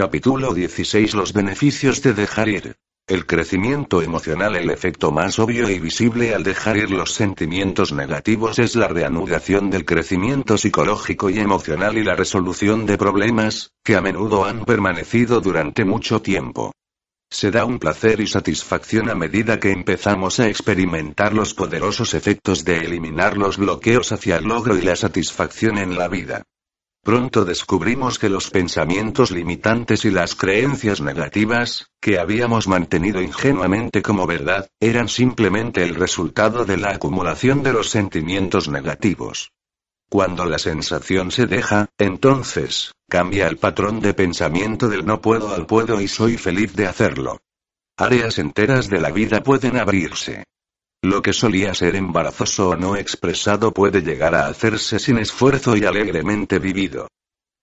Capítulo 16 Los beneficios de dejar ir. El crecimiento emocional El efecto más obvio y visible al dejar ir los sentimientos negativos es la reanudación del crecimiento psicológico y emocional y la resolución de problemas, que a menudo han permanecido durante mucho tiempo. Se da un placer y satisfacción a medida que empezamos a experimentar los poderosos efectos de eliminar los bloqueos hacia el logro y la satisfacción en la vida. Pronto descubrimos que los pensamientos limitantes y las creencias negativas, que habíamos mantenido ingenuamente como verdad, eran simplemente el resultado de la acumulación de los sentimientos negativos. Cuando la sensación se deja, entonces, cambia el patrón de pensamiento del no puedo al puedo y soy feliz de hacerlo. Áreas enteras de la vida pueden abrirse. Lo que solía ser embarazoso o no expresado puede llegar a hacerse sin esfuerzo y alegremente vivido.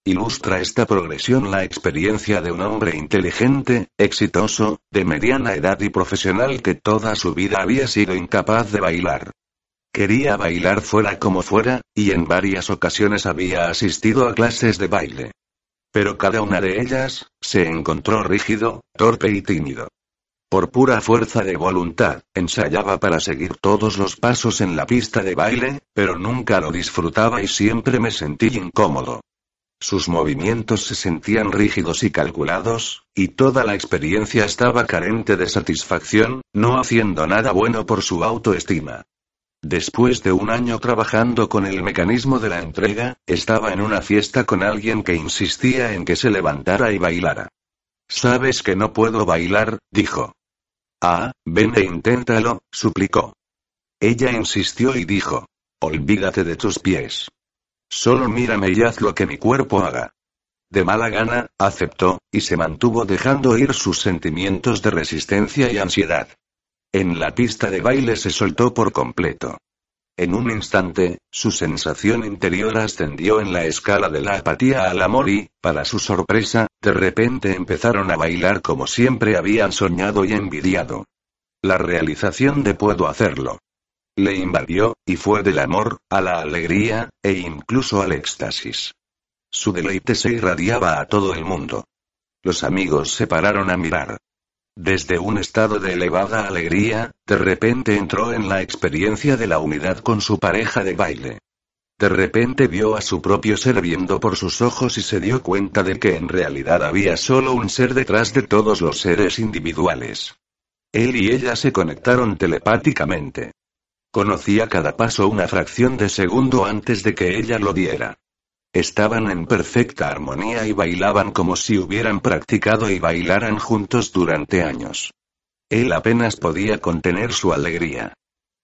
Ilustra esta progresión la experiencia de un hombre inteligente, exitoso, de mediana edad y profesional que toda su vida había sido incapaz de bailar. Quería bailar fuera como fuera, y en varias ocasiones había asistido a clases de baile. Pero cada una de ellas, se encontró rígido, torpe y tímido. Por pura fuerza de voluntad, ensayaba para seguir todos los pasos en la pista de baile, pero nunca lo disfrutaba y siempre me sentí incómodo. Sus movimientos se sentían rígidos y calculados, y toda la experiencia estaba carente de satisfacción, no haciendo nada bueno por su autoestima. Después de un año trabajando con el mecanismo de la entrega, estaba en una fiesta con alguien que insistía en que se levantara y bailara. Sabes que no puedo bailar, dijo. Ah, ven e inténtalo, suplicó. Ella insistió y dijo. Olvídate de tus pies. Solo mírame y haz lo que mi cuerpo haga. De mala gana, aceptó, y se mantuvo dejando ir sus sentimientos de resistencia y ansiedad. En la pista de baile se soltó por completo. En un instante, su sensación interior ascendió en la escala de la apatía al amor y, para su sorpresa, de repente empezaron a bailar como siempre habían soñado y envidiado. La realización de puedo hacerlo. Le invadió, y fue del amor, a la alegría, e incluso al éxtasis. Su deleite se irradiaba a todo el mundo. Los amigos se pararon a mirar. Desde un estado de elevada alegría, de repente entró en la experiencia de la unidad con su pareja de baile. De repente vio a su propio ser viendo por sus ojos y se dio cuenta de que en realidad había solo un ser detrás de todos los seres individuales. Él y ella se conectaron telepáticamente. Conocía cada paso una fracción de segundo antes de que ella lo diera. Estaban en perfecta armonía y bailaban como si hubieran practicado y bailaran juntos durante años. Él apenas podía contener su alegría.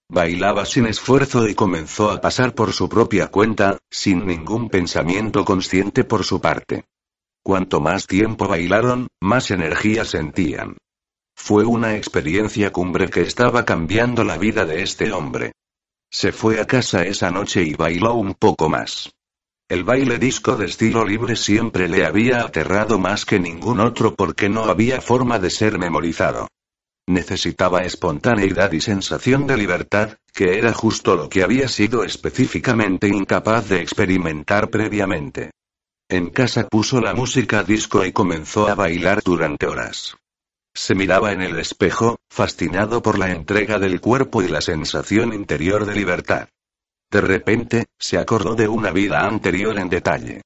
Bailaba sin esfuerzo y comenzó a pasar por su propia cuenta, sin ningún pensamiento consciente por su parte. Cuanto más tiempo bailaron, más energía sentían. Fue una experiencia cumbre que estaba cambiando la vida de este hombre. Se fue a casa esa noche y bailó un poco más. El baile disco de estilo libre siempre le había aterrado más que ningún otro porque no había forma de ser memorizado. Necesitaba espontaneidad y sensación de libertad, que era justo lo que había sido específicamente incapaz de experimentar previamente. En casa puso la música disco y comenzó a bailar durante horas. Se miraba en el espejo, fascinado por la entrega del cuerpo y la sensación interior de libertad. De repente, se acordó de una vida anterior en detalle.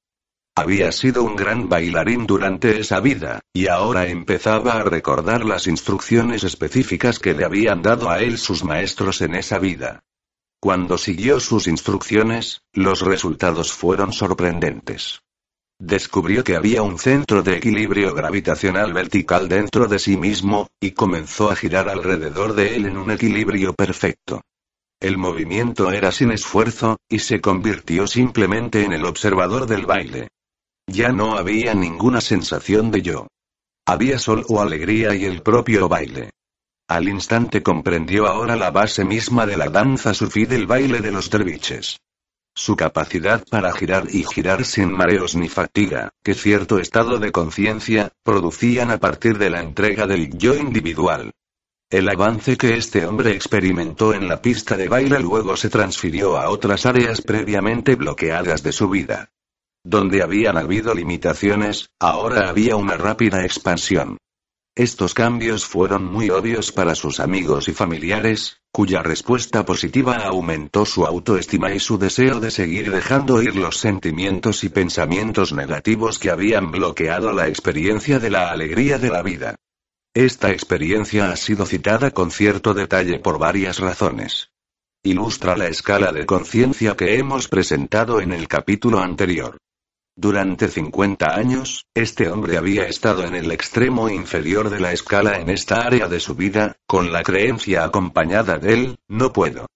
Había sido un gran bailarín durante esa vida, y ahora empezaba a recordar las instrucciones específicas que le habían dado a él sus maestros en esa vida. Cuando siguió sus instrucciones, los resultados fueron sorprendentes. Descubrió que había un centro de equilibrio gravitacional vertical dentro de sí mismo, y comenzó a girar alrededor de él en un equilibrio perfecto. El movimiento era sin esfuerzo, y se convirtió simplemente en el observador del baile. Ya no había ninguna sensación de yo. Había solo alegría y el propio baile. Al instante comprendió ahora la base misma de la danza sufí del baile de los derviches. Su capacidad para girar y girar sin mareos ni fatiga, que cierto estado de conciencia, producían a partir de la entrega del yo individual. El avance que este hombre experimentó en la pista de baile luego se transfirió a otras áreas previamente bloqueadas de su vida. Donde habían habido limitaciones, ahora había una rápida expansión. Estos cambios fueron muy obvios para sus amigos y familiares, cuya respuesta positiva aumentó su autoestima y su deseo de seguir dejando ir los sentimientos y pensamientos negativos que habían bloqueado la experiencia de la alegría de la vida. Esta experiencia ha sido citada con cierto detalle por varias razones. Ilustra la escala de conciencia que hemos presentado en el capítulo anterior. Durante 50 años, este hombre había estado en el extremo inferior de la escala en esta área de su vida, con la creencia acompañada de él, no puedo.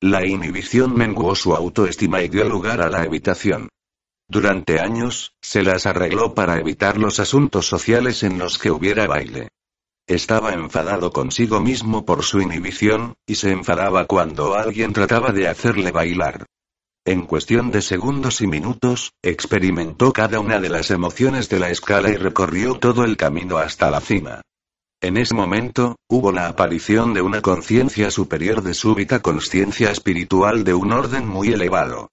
La inhibición menguó su autoestima y dio lugar a la evitación. Durante años, se las arregló para evitar los asuntos sociales en los que hubiera baile. Estaba enfadado consigo mismo por su inhibición, y se enfadaba cuando alguien trataba de hacerle bailar. En cuestión de segundos y minutos, experimentó cada una de las emociones de la escala y recorrió todo el camino hasta la cima. En ese momento, hubo la aparición de una conciencia superior de súbita conciencia espiritual de un orden muy elevado.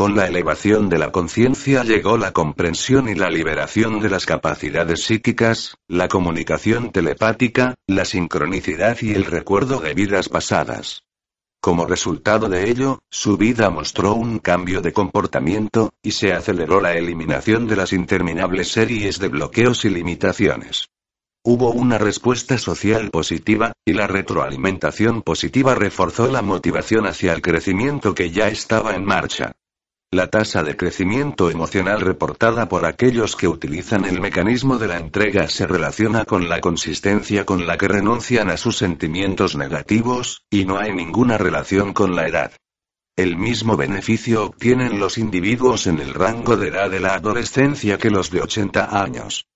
Con la elevación de la conciencia llegó la comprensión y la liberación de las capacidades psíquicas, la comunicación telepática, la sincronicidad y el recuerdo de vidas pasadas. Como resultado de ello, su vida mostró un cambio de comportamiento, y se aceleró la eliminación de las interminables series de bloqueos y limitaciones. Hubo una respuesta social positiva, y la retroalimentación positiva reforzó la motivación hacia el crecimiento que ya estaba en marcha. La tasa de crecimiento emocional reportada por aquellos que utilizan el mecanismo de la entrega se relaciona con la consistencia con la que renuncian a sus sentimientos negativos, y no hay ninguna relación con la edad. El mismo beneficio obtienen los individuos en el rango de edad de la adolescencia que los de 80 años.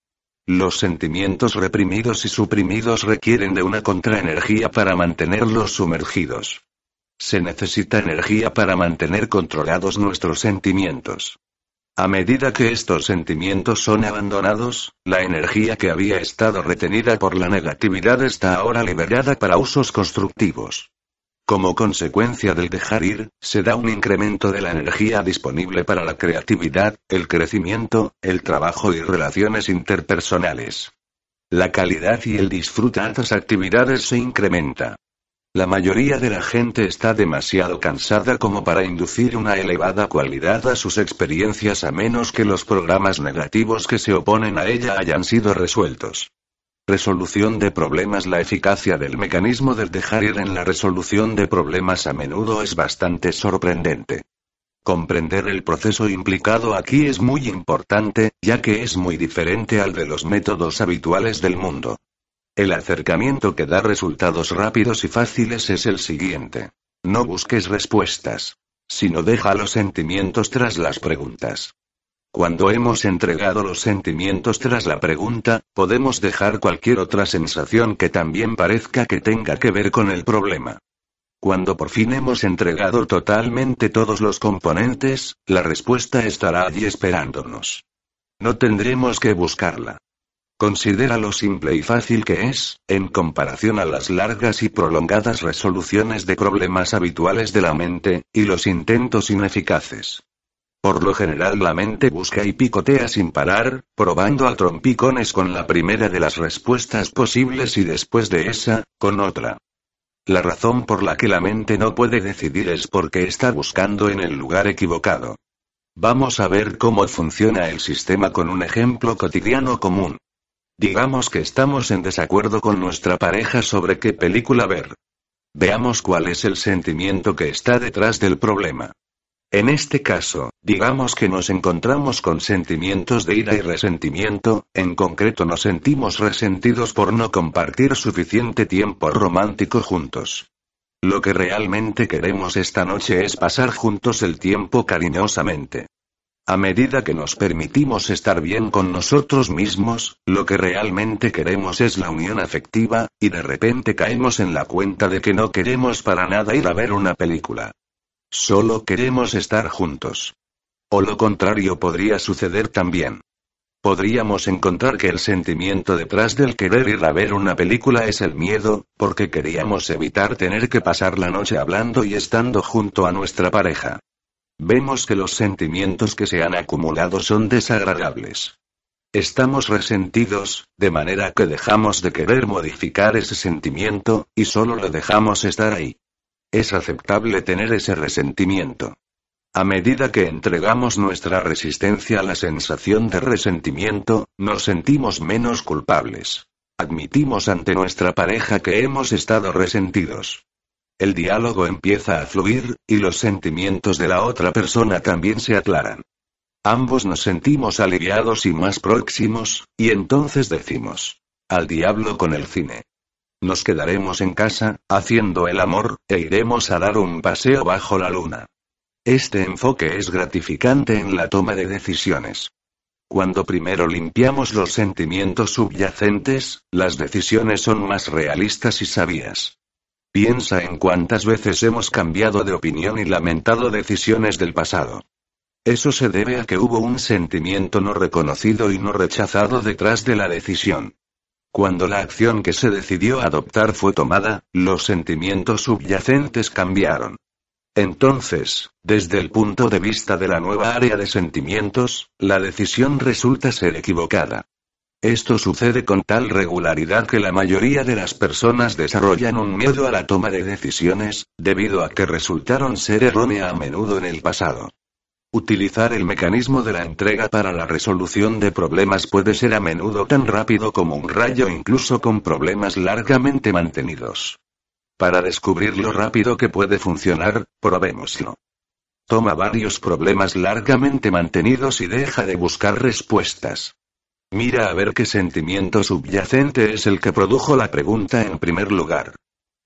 Los sentimientos reprimidos y suprimidos requieren de una contraenergía para mantenerlos sumergidos. Se necesita energía para mantener controlados nuestros sentimientos. A medida que estos sentimientos son abandonados, la energía que había estado retenida por la negatividad está ahora liberada para usos constructivos. Como consecuencia del dejar ir, se da un incremento de la energía disponible para la creatividad, el crecimiento, el trabajo y relaciones interpersonales. La calidad y el disfrute de estas actividades se incrementa. La mayoría de la gente está demasiado cansada como para inducir una elevada cualidad a sus experiencias a menos que los programas negativos que se oponen a ella hayan sido resueltos. Resolución de problemas La eficacia del mecanismo del dejar ir en la resolución de problemas a menudo es bastante sorprendente. Comprender el proceso implicado aquí es muy importante, ya que es muy diferente al de los métodos habituales del mundo. El acercamiento que da resultados rápidos y fáciles es el siguiente. No busques respuestas. Sino deja los sentimientos tras las preguntas. Cuando hemos entregado los sentimientos tras la pregunta, podemos dejar cualquier otra sensación que también parezca que tenga que ver con el problema. Cuando por fin hemos entregado totalmente todos los componentes, la respuesta estará allí esperándonos. No tendremos que buscarla. Considera lo simple y fácil que es, en comparación a las largas y prolongadas resoluciones de problemas habituales de la mente, y los intentos ineficaces. Por lo general la mente busca y picotea sin parar, probando a trompicones con la primera de las respuestas posibles y después de esa, con otra. La razón por la que la mente no puede decidir es porque está buscando en el lugar equivocado. Vamos a ver cómo funciona el sistema con un ejemplo cotidiano común. Digamos que estamos en desacuerdo con nuestra pareja sobre qué película ver. Veamos cuál es el sentimiento que está detrás del problema. En este caso, digamos que nos encontramos con sentimientos de ira y resentimiento, en concreto nos sentimos resentidos por no compartir suficiente tiempo romántico juntos. Lo que realmente queremos esta noche es pasar juntos el tiempo cariñosamente. A medida que nos permitimos estar bien con nosotros mismos, lo que realmente queremos es la unión afectiva, y de repente caemos en la cuenta de que no queremos para nada ir a ver una película. Solo queremos estar juntos. O lo contrario podría suceder también. Podríamos encontrar que el sentimiento detrás del querer ir a ver una película es el miedo, porque queríamos evitar tener que pasar la noche hablando y estando junto a nuestra pareja. Vemos que los sentimientos que se han acumulado son desagradables. Estamos resentidos, de manera que dejamos de querer modificar ese sentimiento, y solo lo dejamos estar ahí. Es aceptable tener ese resentimiento. A medida que entregamos nuestra resistencia a la sensación de resentimiento, nos sentimos menos culpables. Admitimos ante nuestra pareja que hemos estado resentidos. El diálogo empieza a fluir, y los sentimientos de la otra persona también se aclaran. Ambos nos sentimos aliviados y más próximos, y entonces decimos, al diablo con el cine. Nos quedaremos en casa, haciendo el amor, e iremos a dar un paseo bajo la luna. Este enfoque es gratificante en la toma de decisiones. Cuando primero limpiamos los sentimientos subyacentes, las decisiones son más realistas y sabias. Piensa en cuántas veces hemos cambiado de opinión y lamentado decisiones del pasado. Eso se debe a que hubo un sentimiento no reconocido y no rechazado detrás de la decisión. Cuando la acción que se decidió adoptar fue tomada, los sentimientos subyacentes cambiaron. Entonces, desde el punto de vista de la nueva área de sentimientos, la decisión resulta ser equivocada. Esto sucede con tal regularidad que la mayoría de las personas desarrollan un miedo a la toma de decisiones, debido a que resultaron ser errónea a menudo en el pasado. Utilizar el mecanismo de la entrega para la resolución de problemas puede ser a menudo tan rápido como un rayo incluso con problemas largamente mantenidos. Para descubrir lo rápido que puede funcionar, probémoslo. Toma varios problemas largamente mantenidos y deja de buscar respuestas. Mira a ver qué sentimiento subyacente es el que produjo la pregunta en primer lugar.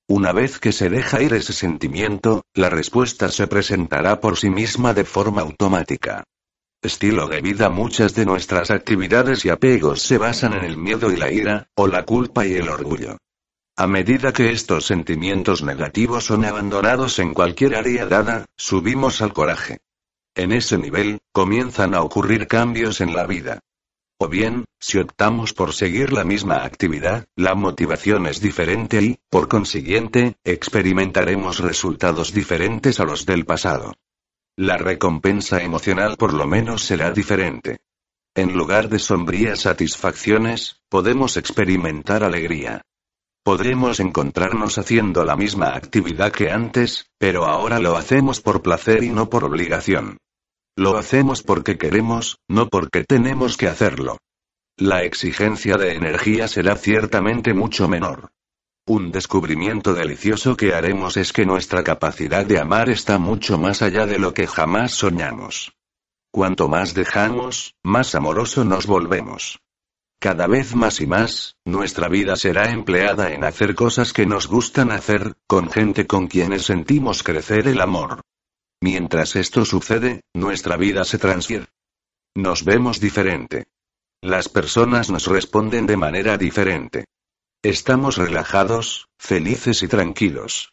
Una vez que se deja ir ese sentimiento, la respuesta se presentará por sí misma de forma automática. Estilo de vida Muchas de nuestras actividades y apegos se basan en el miedo y la ira, o la culpa y el orgullo. A medida que estos sentimientos negativos son abandonados en cualquier área dada, subimos al coraje. En ese nivel, comienzan a ocurrir cambios en la vida. O bien, si optamos por seguir la misma actividad, la motivación es diferente y, por consiguiente, experimentaremos resultados diferentes a los del pasado. La recompensa emocional por lo menos será diferente. En lugar de sombrías satisfacciones, podemos experimentar alegría. Podremos encontrarnos haciendo la misma actividad que antes, pero ahora lo hacemos por placer y no por obligación. Lo hacemos porque queremos, no porque tenemos que hacerlo. La exigencia de energía será ciertamente mucho menor. Un descubrimiento delicioso que haremos es que nuestra capacidad de amar está mucho más allá de lo que jamás soñamos. Cuanto más dejamos, más amoroso nos volvemos. Cada vez más y más, nuestra vida será empleada en hacer cosas que nos gustan hacer, con gente con quienes sentimos crecer el amor. Mientras esto sucede, nuestra vida se transfiere. Nos vemos diferente. Las personas nos responden de manera diferente. Estamos relajados, felices y tranquilos.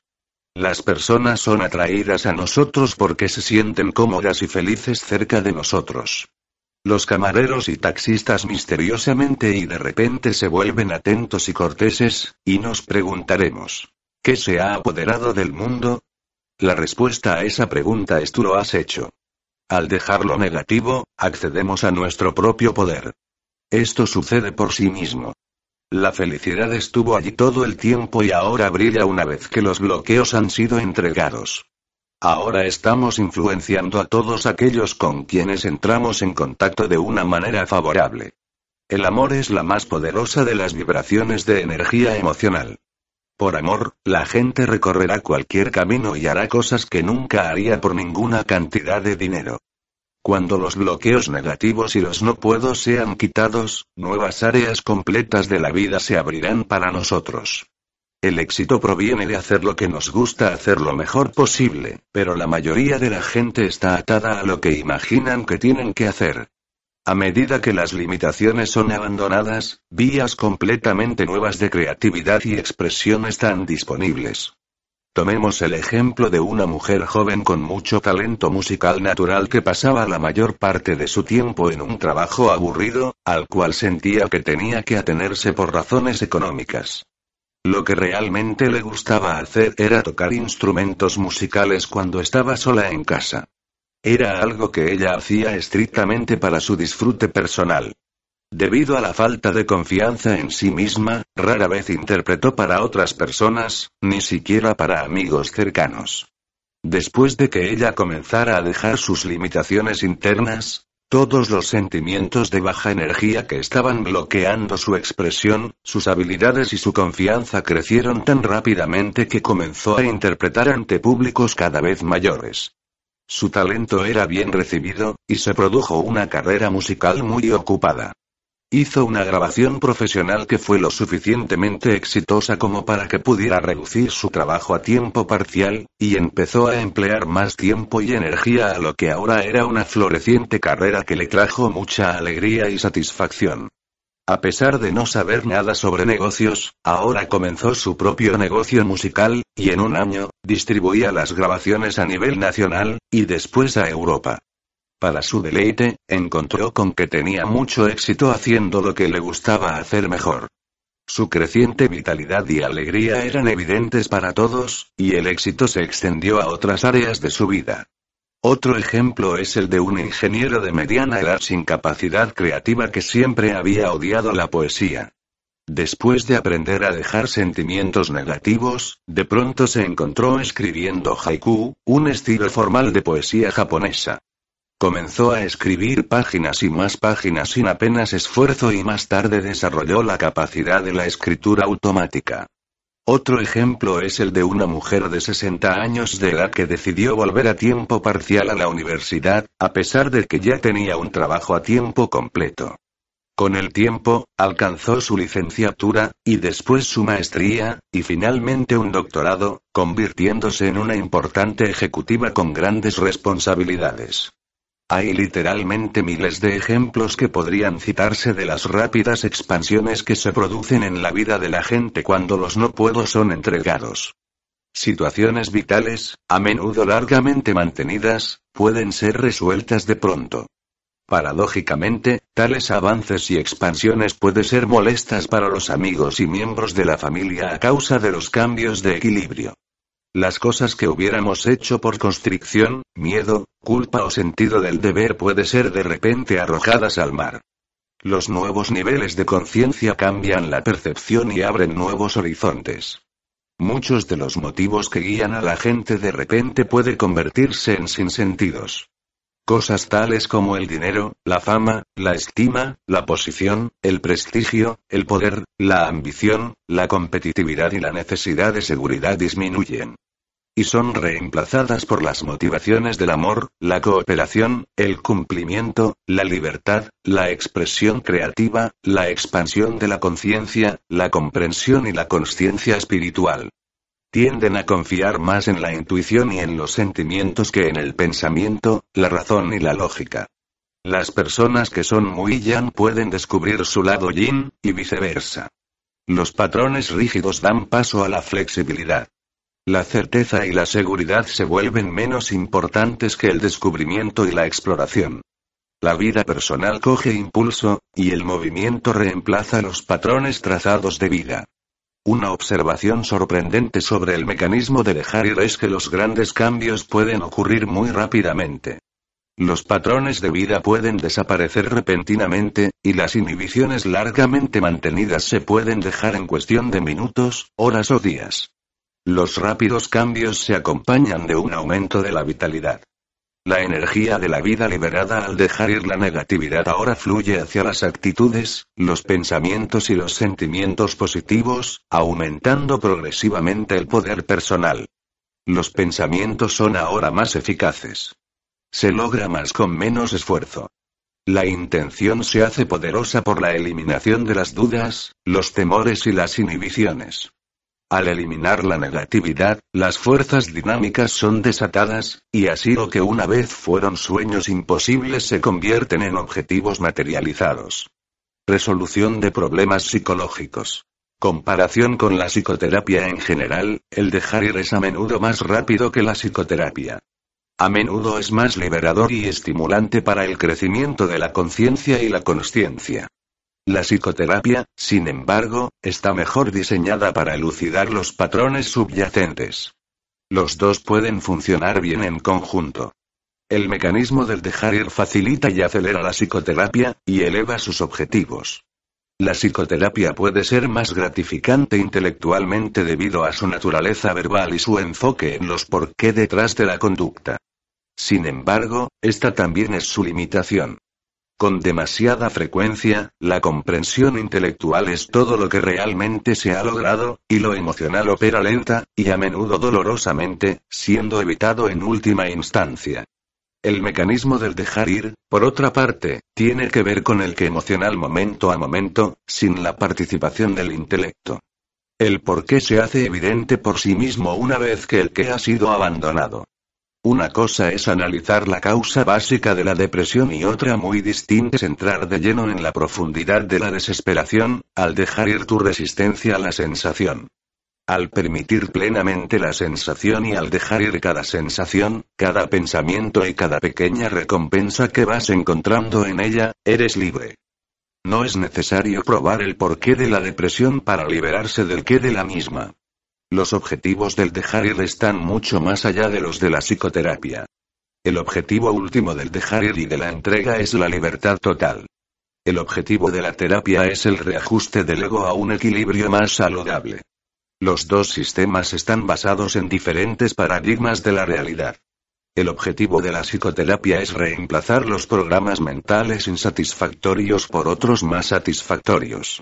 Las personas son atraídas a nosotros porque se sienten cómodas y felices cerca de nosotros. Los camareros y taxistas misteriosamente y de repente se vuelven atentos y corteses, y nos preguntaremos, ¿qué se ha apoderado del mundo? La respuesta a esa pregunta es tú lo has hecho. Al dejar lo negativo, accedemos a nuestro propio poder. Esto sucede por sí mismo. La felicidad estuvo allí todo el tiempo y ahora brilla una vez que los bloqueos han sido entregados. Ahora estamos influenciando a todos aquellos con quienes entramos en contacto de una manera favorable. El amor es la más poderosa de las vibraciones de energía emocional. Por amor, la gente recorrerá cualquier camino y hará cosas que nunca haría por ninguna cantidad de dinero. Cuando los bloqueos negativos y los no puedo sean quitados, nuevas áreas completas de la vida se abrirán para nosotros. El éxito proviene de hacer lo que nos gusta hacer lo mejor posible, pero la mayoría de la gente está atada a lo que imaginan que tienen que hacer. A medida que las limitaciones son abandonadas, vías completamente nuevas de creatividad y expresión están disponibles. Tomemos el ejemplo de una mujer joven con mucho talento musical natural que pasaba la mayor parte de su tiempo en un trabajo aburrido, al cual sentía que tenía que atenerse por razones económicas. Lo que realmente le gustaba hacer era tocar instrumentos musicales cuando estaba sola en casa. Era algo que ella hacía estrictamente para su disfrute personal. Debido a la falta de confianza en sí misma, rara vez interpretó para otras personas, ni siquiera para amigos cercanos. Después de que ella comenzara a dejar sus limitaciones internas, todos los sentimientos de baja energía que estaban bloqueando su expresión, sus habilidades y su confianza crecieron tan rápidamente que comenzó a interpretar ante públicos cada vez mayores. Su talento era bien recibido, y se produjo una carrera musical muy ocupada. Hizo una grabación profesional que fue lo suficientemente exitosa como para que pudiera reducir su trabajo a tiempo parcial, y empezó a emplear más tiempo y energía a lo que ahora era una floreciente carrera que le trajo mucha alegría y satisfacción. A pesar de no saber nada sobre negocios, ahora comenzó su propio negocio musical, y en un año, distribuía las grabaciones a nivel nacional, y después a Europa. Para su deleite, encontró con que tenía mucho éxito haciendo lo que le gustaba hacer mejor. Su creciente vitalidad y alegría eran evidentes para todos, y el éxito se extendió a otras áreas de su vida. Otro ejemplo es el de un ingeniero de mediana edad sin capacidad creativa que siempre había odiado la poesía. Después de aprender a dejar sentimientos negativos, de pronto se encontró escribiendo haiku, un estilo formal de poesía japonesa. Comenzó a escribir páginas y más páginas sin apenas esfuerzo y más tarde desarrolló la capacidad de la escritura automática. Otro ejemplo es el de una mujer de 60 años de edad que decidió volver a tiempo parcial a la universidad, a pesar de que ya tenía un trabajo a tiempo completo. Con el tiempo, alcanzó su licenciatura, y después su maestría, y finalmente un doctorado, convirtiéndose en una importante ejecutiva con grandes responsabilidades. Hay literalmente miles de ejemplos que podrían citarse de las rápidas expansiones que se producen en la vida de la gente cuando los no puedo son entregados. Situaciones vitales, a menudo largamente mantenidas, pueden ser resueltas de pronto. Paradójicamente, tales avances y expansiones pueden ser molestas para los amigos y miembros de la familia a causa de los cambios de equilibrio. Las cosas que hubiéramos hecho por constricción, miedo, culpa o sentido del deber puede ser de repente arrojadas al mar. Los nuevos niveles de conciencia cambian la percepción y abren nuevos horizontes. Muchos de los motivos que guían a la gente de repente puede convertirse en sinsentidos. Cosas tales como el dinero, la fama, la estima, la posición, el prestigio, el poder, la ambición, la competitividad y la necesidad de seguridad disminuyen y son reemplazadas por las motivaciones del amor, la cooperación, el cumplimiento, la libertad, la expresión creativa, la expansión de la conciencia, la comprensión y la conciencia espiritual. Tienden a confiar más en la intuición y en los sentimientos que en el pensamiento, la razón y la lógica. Las personas que son muy yang pueden descubrir su lado yin, y viceversa. Los patrones rígidos dan paso a la flexibilidad. La certeza y la seguridad se vuelven menos importantes que el descubrimiento y la exploración. La vida personal coge impulso, y el movimiento reemplaza los patrones trazados de vida. Una observación sorprendente sobre el mecanismo de dejar ir es que los grandes cambios pueden ocurrir muy rápidamente. Los patrones de vida pueden desaparecer repentinamente, y las inhibiciones largamente mantenidas se pueden dejar en cuestión de minutos, horas o días. Los rápidos cambios se acompañan de un aumento de la vitalidad. La energía de la vida liberada al dejar ir la negatividad ahora fluye hacia las actitudes, los pensamientos y los sentimientos positivos, aumentando progresivamente el poder personal. Los pensamientos son ahora más eficaces. Se logra más con menos esfuerzo. La intención se hace poderosa por la eliminación de las dudas, los temores y las inhibiciones. Al eliminar la negatividad, las fuerzas dinámicas son desatadas, y así lo que una vez fueron sueños imposibles se convierten en objetivos materializados. Resolución de problemas psicológicos. Comparación con la psicoterapia en general, el dejar ir es a menudo más rápido que la psicoterapia. A menudo es más liberador y estimulante para el crecimiento de la conciencia y la consciencia. La psicoterapia, sin embargo, está mejor diseñada para elucidar los patrones subyacentes. Los dos pueden funcionar bien en conjunto. El mecanismo del dejar ir facilita y acelera la psicoterapia, y eleva sus objetivos. La psicoterapia puede ser más gratificante intelectualmente debido a su naturaleza verbal y su enfoque en los por qué detrás de la conducta. Sin embargo, esta también es su limitación. Con demasiada frecuencia, la comprensión intelectual es todo lo que realmente se ha logrado, y lo emocional opera lenta, y a menudo dolorosamente, siendo evitado en última instancia. El mecanismo del dejar ir, por otra parte, tiene que ver con el que emocional momento a momento, sin la participación del intelecto. El por qué se hace evidente por sí mismo una vez que el que ha sido abandonado. Una cosa es analizar la causa básica de la depresión y otra muy distinta es entrar de lleno en la profundidad de la desesperación, al dejar ir tu resistencia a la sensación. Al permitir plenamente la sensación y al dejar ir cada sensación, cada pensamiento y cada pequeña recompensa que vas encontrando en ella, eres libre. No es necesario probar el porqué de la depresión para liberarse del qué de la misma. Los objetivos del dejar ir están mucho más allá de los de la psicoterapia. El objetivo último del dejar ir y de la entrega es la libertad total. El objetivo de la terapia es el reajuste del ego a un equilibrio más saludable. Los dos sistemas están basados en diferentes paradigmas de la realidad. El objetivo de la psicoterapia es reemplazar los programas mentales insatisfactorios por otros más satisfactorios.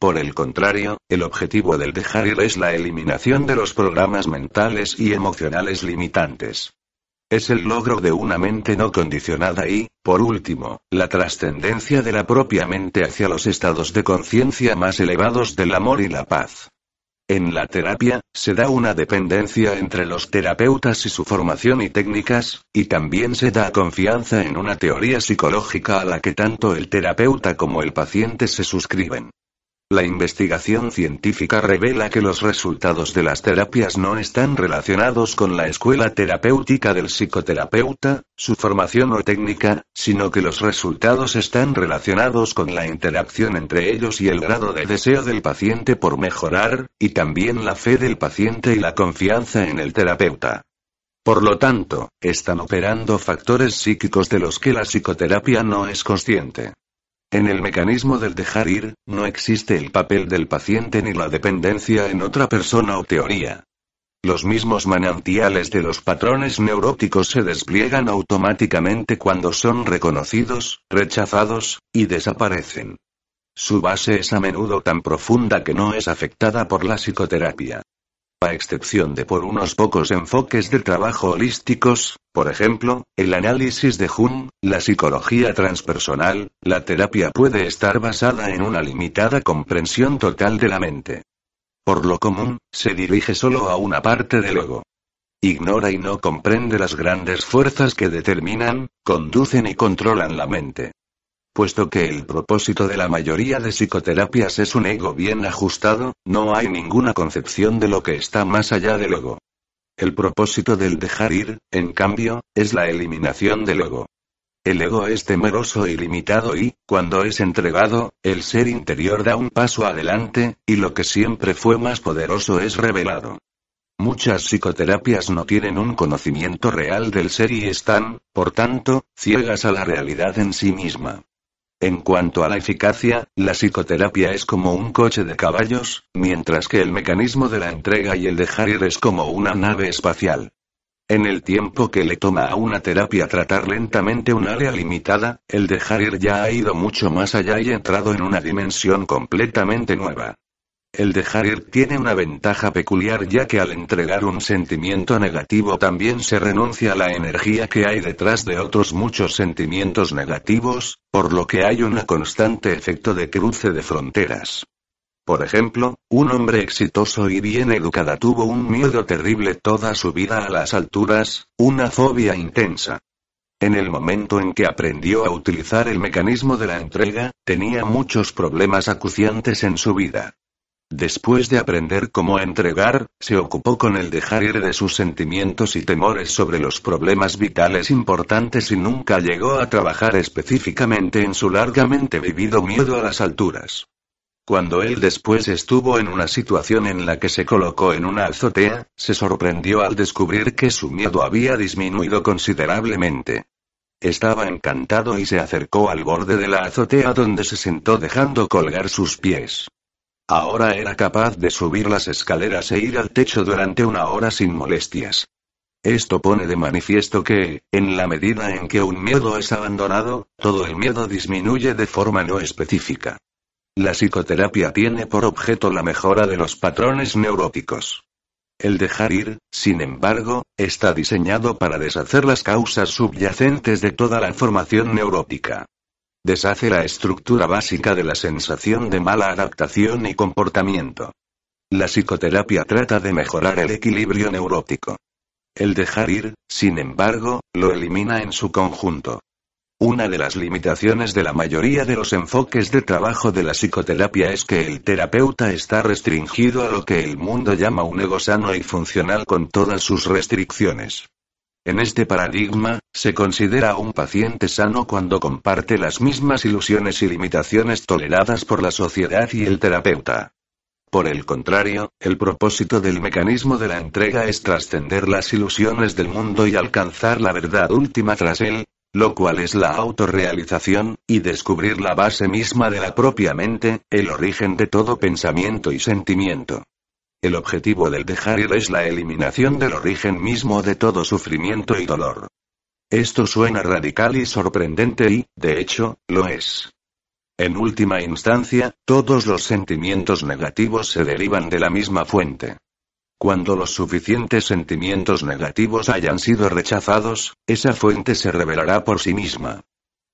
Por el contrario, el objetivo del dejar ir es la eliminación de los programas mentales y emocionales limitantes. Es el logro de una mente no condicionada y, por último, la trascendencia de la propia mente hacia los estados de conciencia más elevados del amor y la paz. En la terapia, se da una dependencia entre los terapeutas y su formación y técnicas, y también se da confianza en una teoría psicológica a la que tanto el terapeuta como el paciente se suscriben. La investigación científica revela que los resultados de las terapias no están relacionados con la escuela terapéutica del psicoterapeuta, su formación o técnica, sino que los resultados están relacionados con la interacción entre ellos y el grado de deseo del paciente por mejorar, y también la fe del paciente y la confianza en el terapeuta. Por lo tanto, están operando factores psíquicos de los que la psicoterapia no es consciente. En el mecanismo del dejar ir, no existe el papel del paciente ni la dependencia en otra persona o teoría. Los mismos manantiales de los patrones neuróticos se despliegan automáticamente cuando son reconocidos, rechazados, y desaparecen. Su base es a menudo tan profunda que no es afectada por la psicoterapia. A excepción de por unos pocos enfoques de trabajo holísticos, por ejemplo, el análisis de Jung, la psicología transpersonal, la terapia puede estar basada en una limitada comprensión total de la mente. Por lo común, se dirige solo a una parte del ego. Ignora y no comprende las grandes fuerzas que determinan, conducen y controlan la mente. Puesto que el propósito de la mayoría de psicoterapias es un ego bien ajustado, no hay ninguna concepción de lo que está más allá del ego. El propósito del dejar ir, en cambio, es la eliminación del ego. El ego es temeroso y limitado y, cuando es entregado, el ser interior da un paso adelante, y lo que siempre fue más poderoso es revelado. Muchas psicoterapias no tienen un conocimiento real del ser y están, por tanto, ciegas a la realidad en sí misma. En cuanto a la eficacia, la psicoterapia es como un coche de caballos, mientras que el mecanismo de la entrega y el dejar ir es como una nave espacial. En el tiempo que le toma a una terapia tratar lentamente un área limitada, el dejar ir ya ha ido mucho más allá y entrado en una dimensión completamente nueva. El dejar ir tiene una ventaja peculiar ya que al entregar un sentimiento negativo también se renuncia a la energía que hay detrás de otros muchos sentimientos negativos, por lo que hay un constante efecto de cruce de fronteras. Por ejemplo, un hombre exitoso y bien educado tuvo un miedo terrible toda su vida a las alturas, una fobia intensa. En el momento en que aprendió a utilizar el mecanismo de la entrega, tenía muchos problemas acuciantes en su vida. Después de aprender cómo entregar, se ocupó con el dejar ir de sus sentimientos y temores sobre los problemas vitales importantes y nunca llegó a trabajar específicamente en su largamente vivido miedo a las alturas. Cuando él después estuvo en una situación en la que se colocó en una azotea, se sorprendió al descubrir que su miedo había disminuido considerablemente. Estaba encantado y se acercó al borde de la azotea donde se sentó dejando colgar sus pies. Ahora era capaz de subir las escaleras e ir al techo durante una hora sin molestias. Esto pone de manifiesto que, en la medida en que un miedo es abandonado, todo el miedo disminuye de forma no específica. La psicoterapia tiene por objeto la mejora de los patrones neuróticos. El dejar ir, sin embargo, está diseñado para deshacer las causas subyacentes de toda la formación neurótica. Deshace la estructura básica de la sensación de mala adaptación y comportamiento. La psicoterapia trata de mejorar el equilibrio neurótico. El dejar ir, sin embargo, lo elimina en su conjunto. Una de las limitaciones de la mayoría de los enfoques de trabajo de la psicoterapia es que el terapeuta está restringido a lo que el mundo llama un ego sano y funcional con todas sus restricciones. En este paradigma, se considera un paciente sano cuando comparte las mismas ilusiones y limitaciones toleradas por la sociedad y el terapeuta. Por el contrario, el propósito del mecanismo de la entrega es trascender las ilusiones del mundo y alcanzar la verdad última tras él, lo cual es la autorrealización, y descubrir la base misma de la propia mente, el origen de todo pensamiento y sentimiento. El objetivo del dejar ir es la eliminación del origen mismo de todo sufrimiento y dolor. Esto suena radical y sorprendente y, de hecho, lo es. En última instancia, todos los sentimientos negativos se derivan de la misma fuente. Cuando los suficientes sentimientos negativos hayan sido rechazados, esa fuente se revelará por sí misma.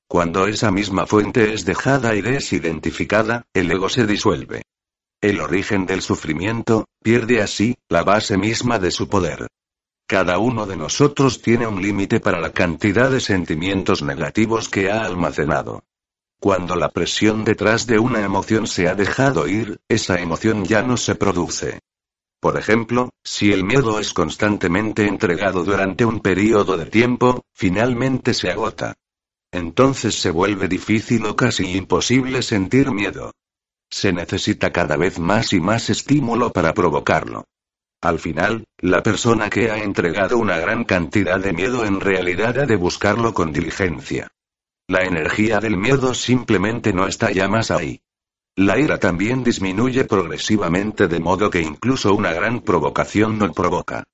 Cuando esa misma fuente es dejada y desidentificada, el ego se disuelve. El origen del sufrimiento, pierde así, la base misma de su poder. Cada uno de nosotros tiene un límite para la cantidad de sentimientos negativos que ha almacenado. Cuando la presión detrás de una emoción se ha dejado ir, esa emoción ya no se produce. Por ejemplo, si el miedo es constantemente entregado durante un periodo de tiempo, finalmente se agota. Entonces se vuelve difícil o casi imposible sentir miedo. Se necesita cada vez más y más estímulo para provocarlo. Al final, la persona que ha entregado una gran cantidad de miedo en realidad ha de buscarlo con diligencia. La energía del miedo simplemente no está ya más ahí. La ira también disminuye progresivamente de modo que incluso una gran provocación no provoca.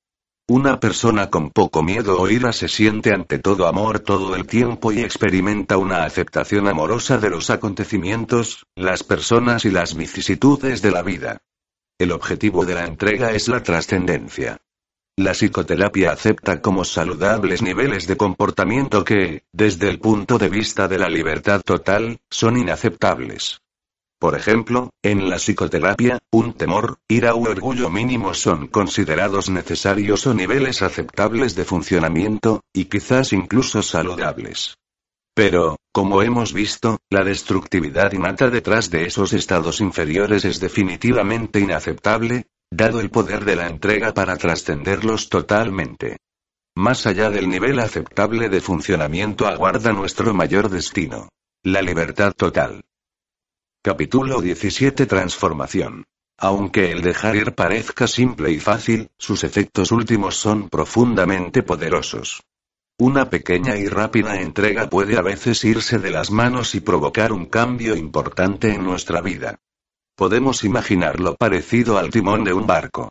Una persona con poco miedo o ira se siente ante todo amor todo el tiempo y experimenta una aceptación amorosa de los acontecimientos, las personas y las vicisitudes de la vida. El objetivo de la entrega es la trascendencia. La psicoterapia acepta como saludables niveles de comportamiento que, desde el punto de vista de la libertad total, son inaceptables. Por ejemplo, en la psicoterapia, un temor, ira u orgullo mínimo son considerados necesarios o niveles aceptables de funcionamiento, y quizás incluso saludables. Pero, como hemos visto, la destructividad innata detrás de esos estados inferiores es definitivamente inaceptable, dado el poder de la entrega para trascenderlos totalmente. Más allá del nivel aceptable de funcionamiento aguarda nuestro mayor destino. La libertad total. Capítulo 17 Transformación. Aunque el dejar ir parezca simple y fácil, sus efectos últimos son profundamente poderosos. Una pequeña y rápida entrega puede a veces irse de las manos y provocar un cambio importante en nuestra vida. Podemos imaginarlo parecido al timón de un barco.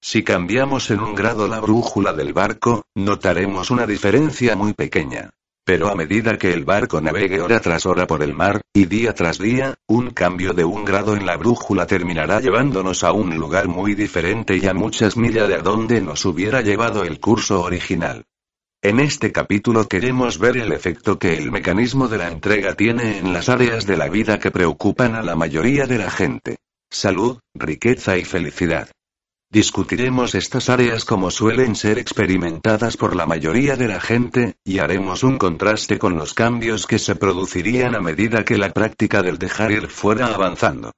Si cambiamos en un grado la brújula del barco, notaremos una diferencia muy pequeña. Pero a medida que el barco navegue hora tras hora por el mar, y día tras día, un cambio de un grado en la brújula terminará llevándonos a un lugar muy diferente y a muchas millas de donde nos hubiera llevado el curso original. En este capítulo queremos ver el efecto que el mecanismo de la entrega tiene en las áreas de la vida que preocupan a la mayoría de la gente. Salud, riqueza y felicidad. Discutiremos estas áreas como suelen ser experimentadas por la mayoría de la gente, y haremos un contraste con los cambios que se producirían a medida que la práctica del dejar ir fuera avanzando.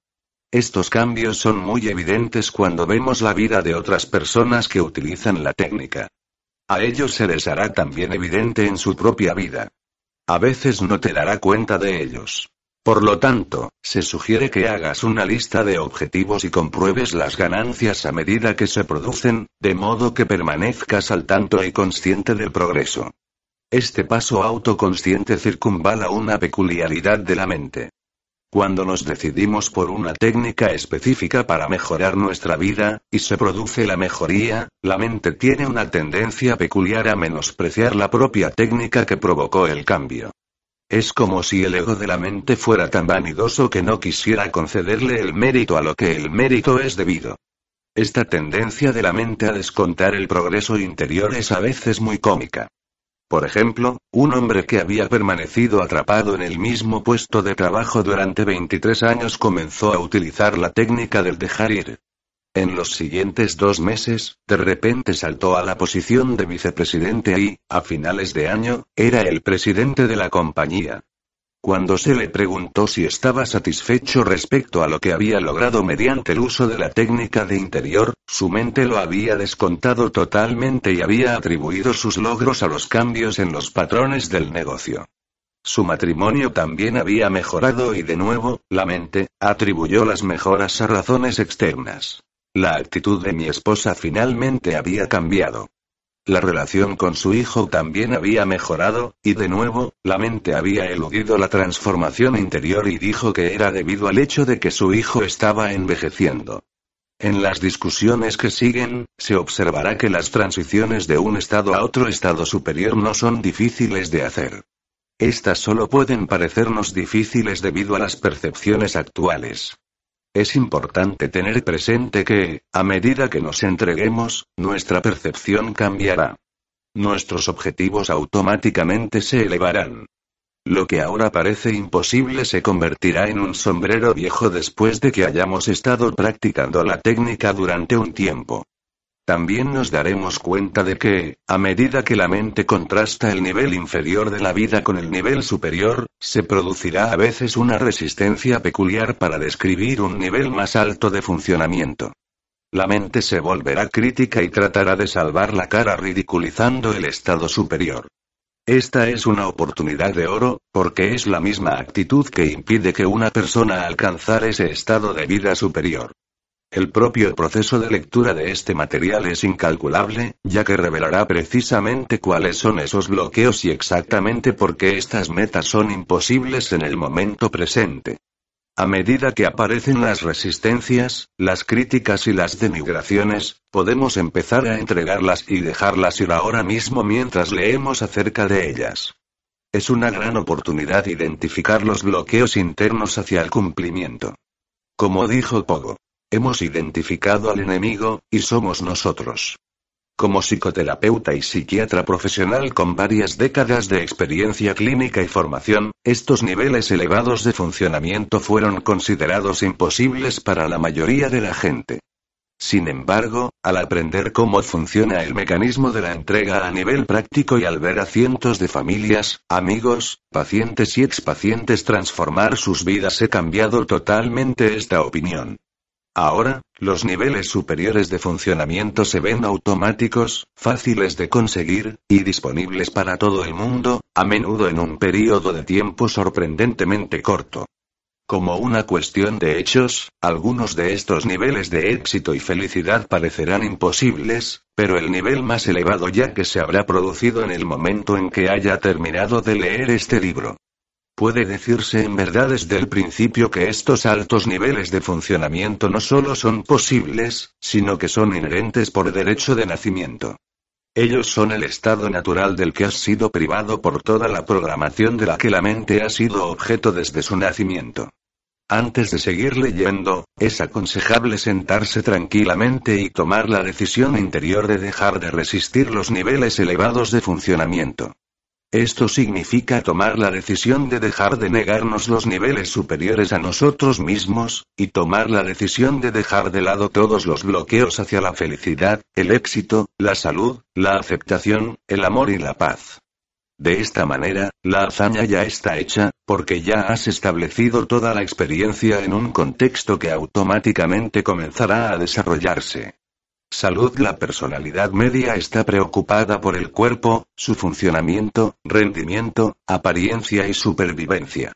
Estos cambios son muy evidentes cuando vemos la vida de otras personas que utilizan la técnica. A ellos se les hará también evidente en su propia vida. A veces no te dará cuenta de ellos. Por lo tanto, se sugiere que hagas una lista de objetivos y compruebes las ganancias a medida que se producen, de modo que permanezcas al tanto y consciente del progreso. Este paso autoconsciente circunvala una peculiaridad de la mente. Cuando nos decidimos por una técnica específica para mejorar nuestra vida, y se produce la mejoría, la mente tiene una tendencia peculiar a menospreciar la propia técnica que provocó el cambio. Es como si el ego de la mente fuera tan vanidoso que no quisiera concederle el mérito a lo que el mérito es debido. Esta tendencia de la mente a descontar el progreso interior es a veces muy cómica. Por ejemplo, un hombre que había permanecido atrapado en el mismo puesto de trabajo durante 23 años comenzó a utilizar la técnica del dejar ir. En los siguientes dos meses, de repente saltó a la posición de vicepresidente y, a finales de año, era el presidente de la compañía. Cuando se le preguntó si estaba satisfecho respecto a lo que había logrado mediante el uso de la técnica de interior, su mente lo había descontado totalmente y había atribuido sus logros a los cambios en los patrones del negocio. Su matrimonio también había mejorado y de nuevo, la mente, atribuyó las mejoras a razones externas. La actitud de mi esposa finalmente había cambiado. La relación con su hijo también había mejorado, y de nuevo, la mente había eludido la transformación interior y dijo que era debido al hecho de que su hijo estaba envejeciendo. En las discusiones que siguen, se observará que las transiciones de un estado a otro estado superior no son difíciles de hacer. Estas solo pueden parecernos difíciles debido a las percepciones actuales. Es importante tener presente que, a medida que nos entreguemos, nuestra percepción cambiará. Nuestros objetivos automáticamente se elevarán. Lo que ahora parece imposible se convertirá en un sombrero viejo después de que hayamos estado practicando la técnica durante un tiempo. También nos daremos cuenta de que, a medida que la mente contrasta el nivel inferior de la vida con el nivel superior, se producirá a veces una resistencia peculiar para describir un nivel más alto de funcionamiento. La mente se volverá crítica y tratará de salvar la cara ridiculizando el estado superior. Esta es una oportunidad de oro, porque es la misma actitud que impide que una persona alcanzar ese estado de vida superior. El propio proceso de lectura de este material es incalculable, ya que revelará precisamente cuáles son esos bloqueos y exactamente por qué estas metas son imposibles en el momento presente. A medida que aparecen las resistencias, las críticas y las denigraciones, podemos empezar a entregarlas y dejarlas ir ahora mismo mientras leemos acerca de ellas. Es una gran oportunidad identificar los bloqueos internos hacia el cumplimiento. Como dijo Pogo. Hemos identificado al enemigo, y somos nosotros. Como psicoterapeuta y psiquiatra profesional con varias décadas de experiencia clínica y formación, estos niveles elevados de funcionamiento fueron considerados imposibles para la mayoría de la gente. Sin embargo, al aprender cómo funciona el mecanismo de la entrega a nivel práctico y al ver a cientos de familias, amigos, pacientes y expacientes transformar sus vidas he cambiado totalmente esta opinión. Ahora, los niveles superiores de funcionamiento se ven automáticos, fáciles de conseguir, y disponibles para todo el mundo, a menudo en un periodo de tiempo sorprendentemente corto. Como una cuestión de hechos, algunos de estos niveles de éxito y felicidad parecerán imposibles, pero el nivel más elevado ya que se habrá producido en el momento en que haya terminado de leer este libro. Puede decirse en verdad desde el principio que estos altos niveles de funcionamiento no solo son posibles, sino que son inherentes por derecho de nacimiento. Ellos son el estado natural del que has sido privado por toda la programación de la que la mente ha sido objeto desde su nacimiento. Antes de seguir leyendo, es aconsejable sentarse tranquilamente y tomar la decisión interior de dejar de resistir los niveles elevados de funcionamiento. Esto significa tomar la decisión de dejar de negarnos los niveles superiores a nosotros mismos, y tomar la decisión de dejar de lado todos los bloqueos hacia la felicidad, el éxito, la salud, la aceptación, el amor y la paz. De esta manera, la hazaña ya está hecha, porque ya has establecido toda la experiencia en un contexto que automáticamente comenzará a desarrollarse. Salud La personalidad media está preocupada por el cuerpo, su funcionamiento, rendimiento, apariencia y supervivencia.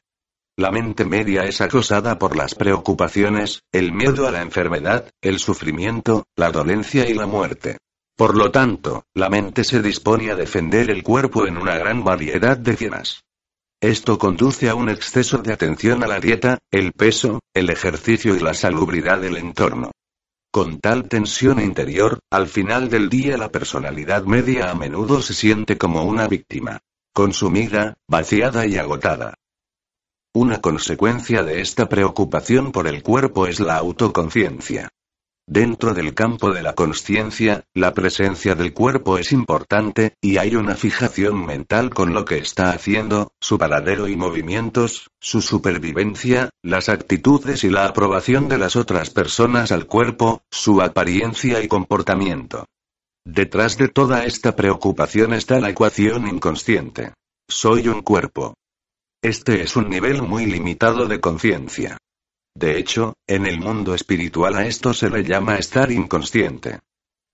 La mente media es acosada por las preocupaciones, el miedo a la enfermedad, el sufrimiento, la dolencia y la muerte. Por lo tanto, la mente se dispone a defender el cuerpo en una gran variedad de cienas. Esto conduce a un exceso de atención a la dieta, el peso, el ejercicio y la salubridad del entorno. Con tal tensión interior, al final del día la personalidad media a menudo se siente como una víctima. Consumida, vaciada y agotada. Una consecuencia de esta preocupación por el cuerpo es la autoconciencia. Dentro del campo de la conciencia, la presencia del cuerpo es importante, y hay una fijación mental con lo que está haciendo, su paradero y movimientos, su supervivencia, las actitudes y la aprobación de las otras personas al cuerpo, su apariencia y comportamiento. Detrás de toda esta preocupación está la ecuación inconsciente. Soy un cuerpo. Este es un nivel muy limitado de conciencia. De hecho, en el mundo espiritual a esto se le llama estar inconsciente.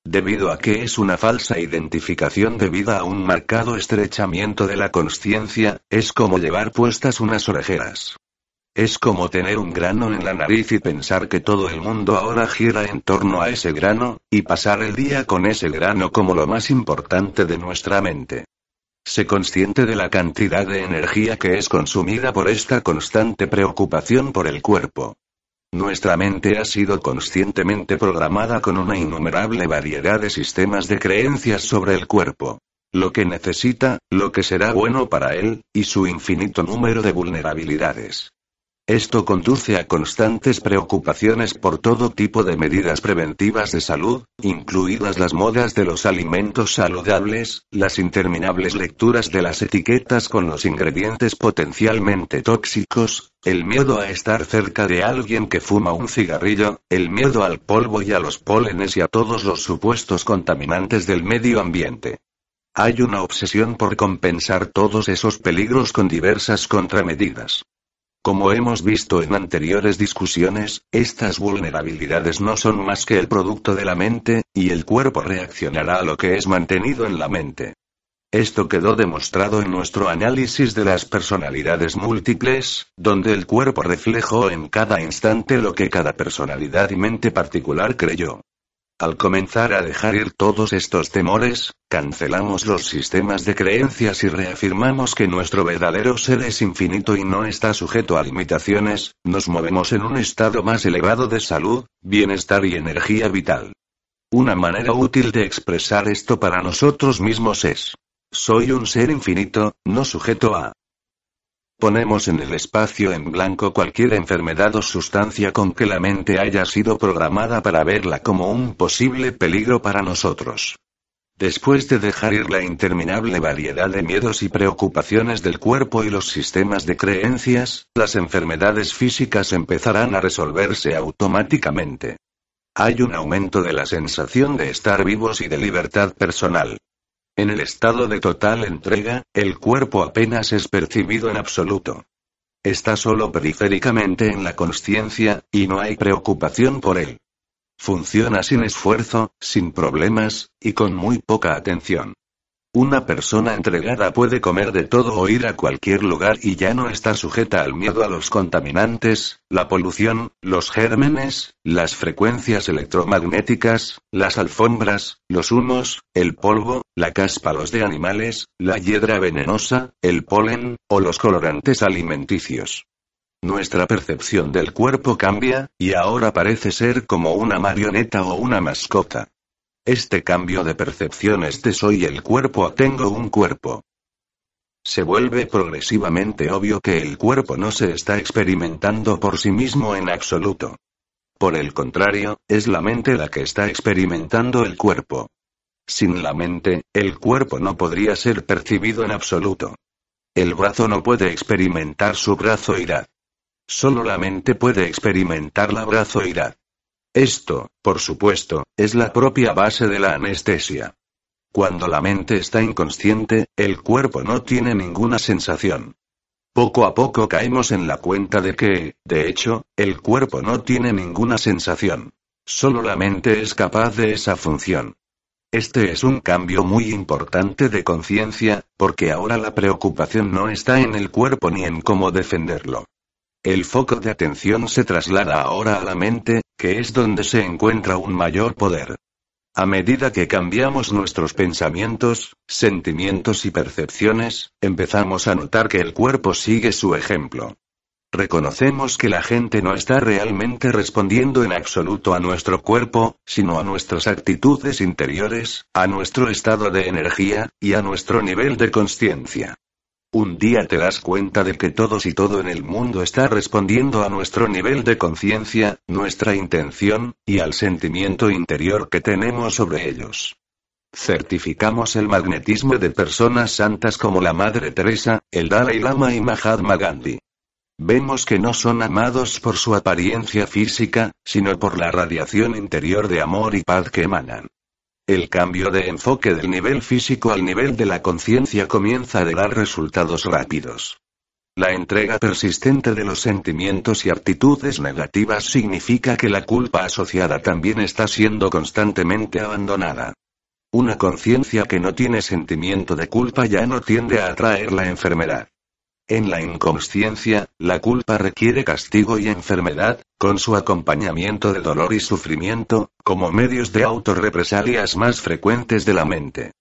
Debido a que es una falsa identificación debida a un marcado estrechamiento de la conciencia, es como llevar puestas unas orejeras. Es como tener un grano en la nariz y pensar que todo el mundo ahora gira en torno a ese grano, y pasar el día con ese grano como lo más importante de nuestra mente. Sé consciente de la cantidad de energía que es consumida por esta constante preocupación por el cuerpo. Nuestra mente ha sido conscientemente programada con una innumerable variedad de sistemas de creencias sobre el cuerpo. Lo que necesita, lo que será bueno para él, y su infinito número de vulnerabilidades. Esto conduce a constantes preocupaciones por todo tipo de medidas preventivas de salud, incluidas las modas de los alimentos saludables, las interminables lecturas de las etiquetas con los ingredientes potencialmente tóxicos, el miedo a estar cerca de alguien que fuma un cigarrillo, el miedo al polvo y a los pólenes y a todos los supuestos contaminantes del medio ambiente. Hay una obsesión por compensar todos esos peligros con diversas contramedidas. Como hemos visto en anteriores discusiones, estas vulnerabilidades no son más que el producto de la mente, y el cuerpo reaccionará a lo que es mantenido en la mente. Esto quedó demostrado en nuestro análisis de las personalidades múltiples, donde el cuerpo reflejó en cada instante lo que cada personalidad y mente particular creyó. Al comenzar a dejar ir todos estos temores, cancelamos los sistemas de creencias y reafirmamos que nuestro verdadero ser es infinito y no está sujeto a limitaciones, nos movemos en un estado más elevado de salud, bienestar y energía vital. Una manera útil de expresar esto para nosotros mismos es, soy un ser infinito, no sujeto a Ponemos en el espacio en blanco cualquier enfermedad o sustancia con que la mente haya sido programada para verla como un posible peligro para nosotros. Después de dejar ir la interminable variedad de miedos y preocupaciones del cuerpo y los sistemas de creencias, las enfermedades físicas empezarán a resolverse automáticamente. Hay un aumento de la sensación de estar vivos y de libertad personal. En el estado de total entrega, el cuerpo apenas es percibido en absoluto. Está solo periféricamente en la conciencia, y no hay preocupación por él. Funciona sin esfuerzo, sin problemas, y con muy poca atención. Una persona entregada puede comer de todo o ir a cualquier lugar y ya no está sujeta al miedo a los contaminantes, la polución, los gérmenes, las frecuencias electromagnéticas, las alfombras, los humos, el polvo, la caspa los de animales, la hiedra venenosa, el polen, o los colorantes alimenticios. Nuestra percepción del cuerpo cambia, y ahora parece ser como una marioneta o una mascota. Este cambio de percepción es de soy el cuerpo a tengo un cuerpo. Se vuelve progresivamente obvio que el cuerpo no se está experimentando por sí mismo en absoluto. Por el contrario, es la mente la que está experimentando el cuerpo. Sin la mente, el cuerpo no podría ser percibido en absoluto. El brazo no puede experimentar su brazo irá. Solo la mente puede experimentar la brazo irá. Esto, por supuesto, es la propia base de la anestesia. Cuando la mente está inconsciente, el cuerpo no tiene ninguna sensación. Poco a poco caemos en la cuenta de que, de hecho, el cuerpo no tiene ninguna sensación. Solo la mente es capaz de esa función. Este es un cambio muy importante de conciencia, porque ahora la preocupación no está en el cuerpo ni en cómo defenderlo. El foco de atención se traslada ahora a la mente, que es donde se encuentra un mayor poder. A medida que cambiamos nuestros pensamientos, sentimientos y percepciones, empezamos a notar que el cuerpo sigue su ejemplo. Reconocemos que la gente no está realmente respondiendo en absoluto a nuestro cuerpo, sino a nuestras actitudes interiores, a nuestro estado de energía, y a nuestro nivel de conciencia. Un día te das cuenta de que todos y todo en el mundo está respondiendo a nuestro nivel de conciencia, nuestra intención, y al sentimiento interior que tenemos sobre ellos. Certificamos el magnetismo de personas santas como la Madre Teresa, el Dalai Lama y Mahatma Gandhi. Vemos que no son amados por su apariencia física, sino por la radiación interior de amor y paz que emanan. El cambio de enfoque del nivel físico al nivel de la conciencia comienza a dar resultados rápidos. La entrega persistente de los sentimientos y actitudes negativas significa que la culpa asociada también está siendo constantemente abandonada. Una conciencia que no tiene sentimiento de culpa ya no tiende a atraer la enfermedad. En la inconsciencia, la culpa requiere castigo y enfermedad, con su acompañamiento de dolor y sufrimiento, como medios de autorrepresalias más frecuentes de la mente.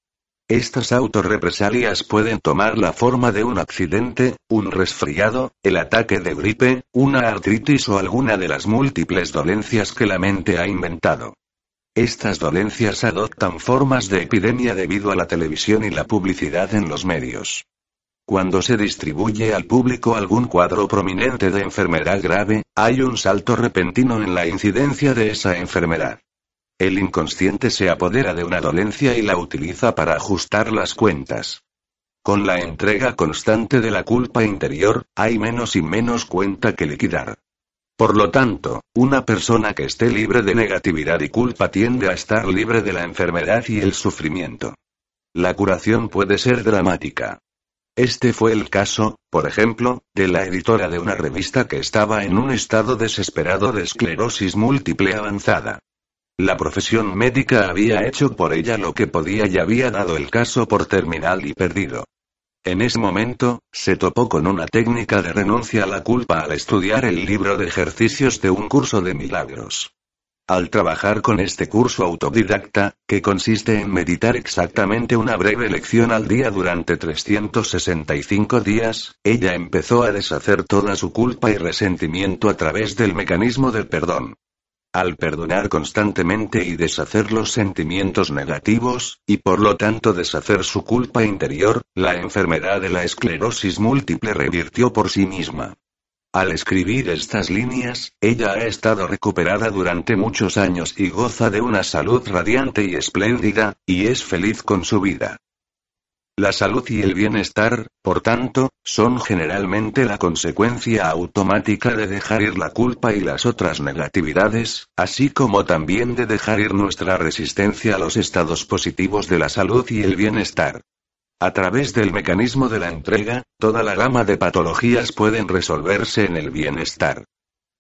Estas autorrepresalias pueden tomar la forma de un accidente, un resfriado, el ataque de gripe, una artritis o alguna de las múltiples dolencias que la mente ha inventado. Estas dolencias adoptan formas de epidemia debido a la televisión y la publicidad en los medios. Cuando se distribuye al público algún cuadro prominente de enfermedad grave, hay un salto repentino en la incidencia de esa enfermedad. El inconsciente se apodera de una dolencia y la utiliza para ajustar las cuentas. Con la entrega constante de la culpa interior, hay menos y menos cuenta que liquidar. Por lo tanto, una persona que esté libre de negatividad y culpa tiende a estar libre de la enfermedad y el sufrimiento. La curación puede ser dramática. Este fue el caso, por ejemplo, de la editora de una revista que estaba en un estado desesperado de esclerosis múltiple avanzada. La profesión médica había hecho por ella lo que podía y había dado el caso por terminal y perdido. En ese momento, se topó con una técnica de renuncia a la culpa al estudiar el libro de ejercicios de un curso de milagros. Al trabajar con este curso autodidacta, que consiste en meditar exactamente una breve lección al día durante 365 días, ella empezó a deshacer toda su culpa y resentimiento a través del mecanismo del perdón. Al perdonar constantemente y deshacer los sentimientos negativos, y por lo tanto deshacer su culpa interior, la enfermedad de la esclerosis múltiple revirtió por sí misma. Al escribir estas líneas, ella ha estado recuperada durante muchos años y goza de una salud radiante y espléndida, y es feliz con su vida. La salud y el bienestar, por tanto, son generalmente la consecuencia automática de dejar ir la culpa y las otras negatividades, así como también de dejar ir nuestra resistencia a los estados positivos de la salud y el bienestar. A través del mecanismo de la entrega, toda la gama de patologías pueden resolverse en el bienestar.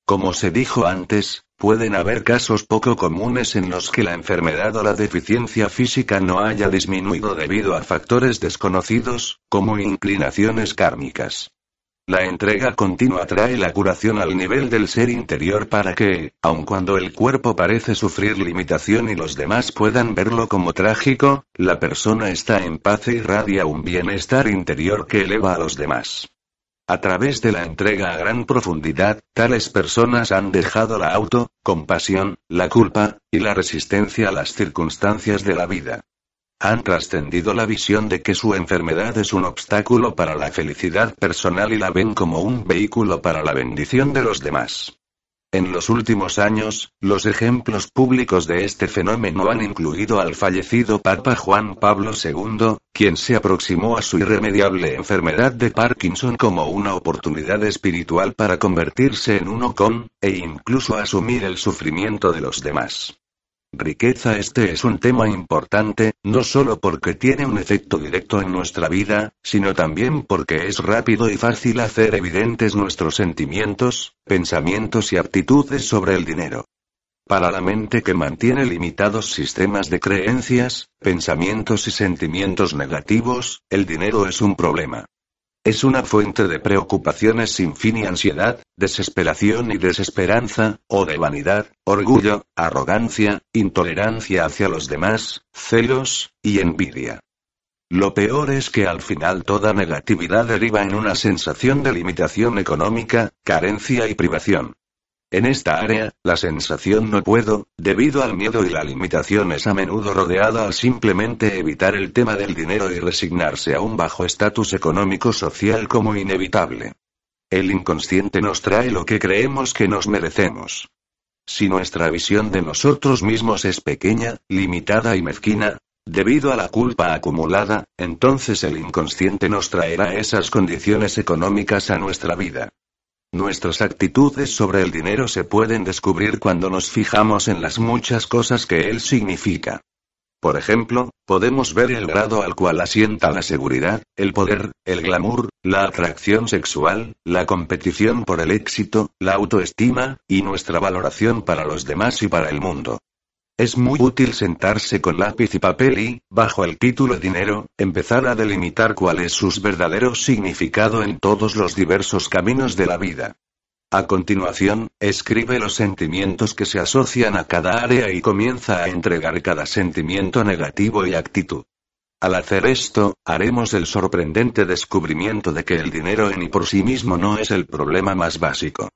Como se dijo antes, pueden haber casos poco comunes en los que la enfermedad o la deficiencia física no haya disminuido debido a factores desconocidos, como inclinaciones kármicas. La entrega continua trae la curación al nivel del ser interior para que, aun cuando el cuerpo parece sufrir limitación y los demás puedan verlo como trágico, la persona está en paz e irradia un bienestar interior que eleva a los demás. A través de la entrega a gran profundidad, tales personas han dejado la auto, compasión, la culpa, y la resistencia a las circunstancias de la vida. Han trascendido la visión de que su enfermedad es un obstáculo para la felicidad personal y la ven como un vehículo para la bendición de los demás. En los últimos años, los ejemplos públicos de este fenómeno han incluido al fallecido Papa Juan Pablo II, quien se aproximó a su irremediable enfermedad de Parkinson como una oportunidad espiritual para convertirse en uno con, e incluso asumir el sufrimiento de los demás. Riqueza Este es un tema importante, no solo porque tiene un efecto directo en nuestra vida, sino también porque es rápido y fácil hacer evidentes nuestros sentimientos, pensamientos y actitudes sobre el dinero. Para la mente que mantiene limitados sistemas de creencias, pensamientos y sentimientos negativos, el dinero es un problema. Es una fuente de preocupaciones sin fin y ansiedad, desesperación y desesperanza, o de vanidad, orgullo, arrogancia, intolerancia hacia los demás, celos, y envidia. Lo peor es que al final toda negatividad deriva en una sensación de limitación económica, carencia y privación. En esta área, la sensación no puedo, debido al miedo y la limitación es a menudo rodeada al simplemente evitar el tema del dinero y resignarse a un bajo estatus económico social como inevitable. El inconsciente nos trae lo que creemos que nos merecemos. Si nuestra visión de nosotros mismos es pequeña, limitada y mezquina, debido a la culpa acumulada, entonces el inconsciente nos traerá esas condiciones económicas a nuestra vida. Nuestras actitudes sobre el dinero se pueden descubrir cuando nos fijamos en las muchas cosas que él significa. Por ejemplo, podemos ver el grado al cual asienta la seguridad, el poder, el glamour, la atracción sexual, la competición por el éxito, la autoestima, y nuestra valoración para los demás y para el mundo. Es muy útil sentarse con lápiz y papel y, bajo el título dinero, empezar a delimitar cuál es su verdadero significado en todos los diversos caminos de la vida. A continuación, escribe los sentimientos que se asocian a cada área y comienza a entregar cada sentimiento negativo y actitud. Al hacer esto, haremos el sorprendente descubrimiento de que el dinero en y por sí mismo no es el problema más básico.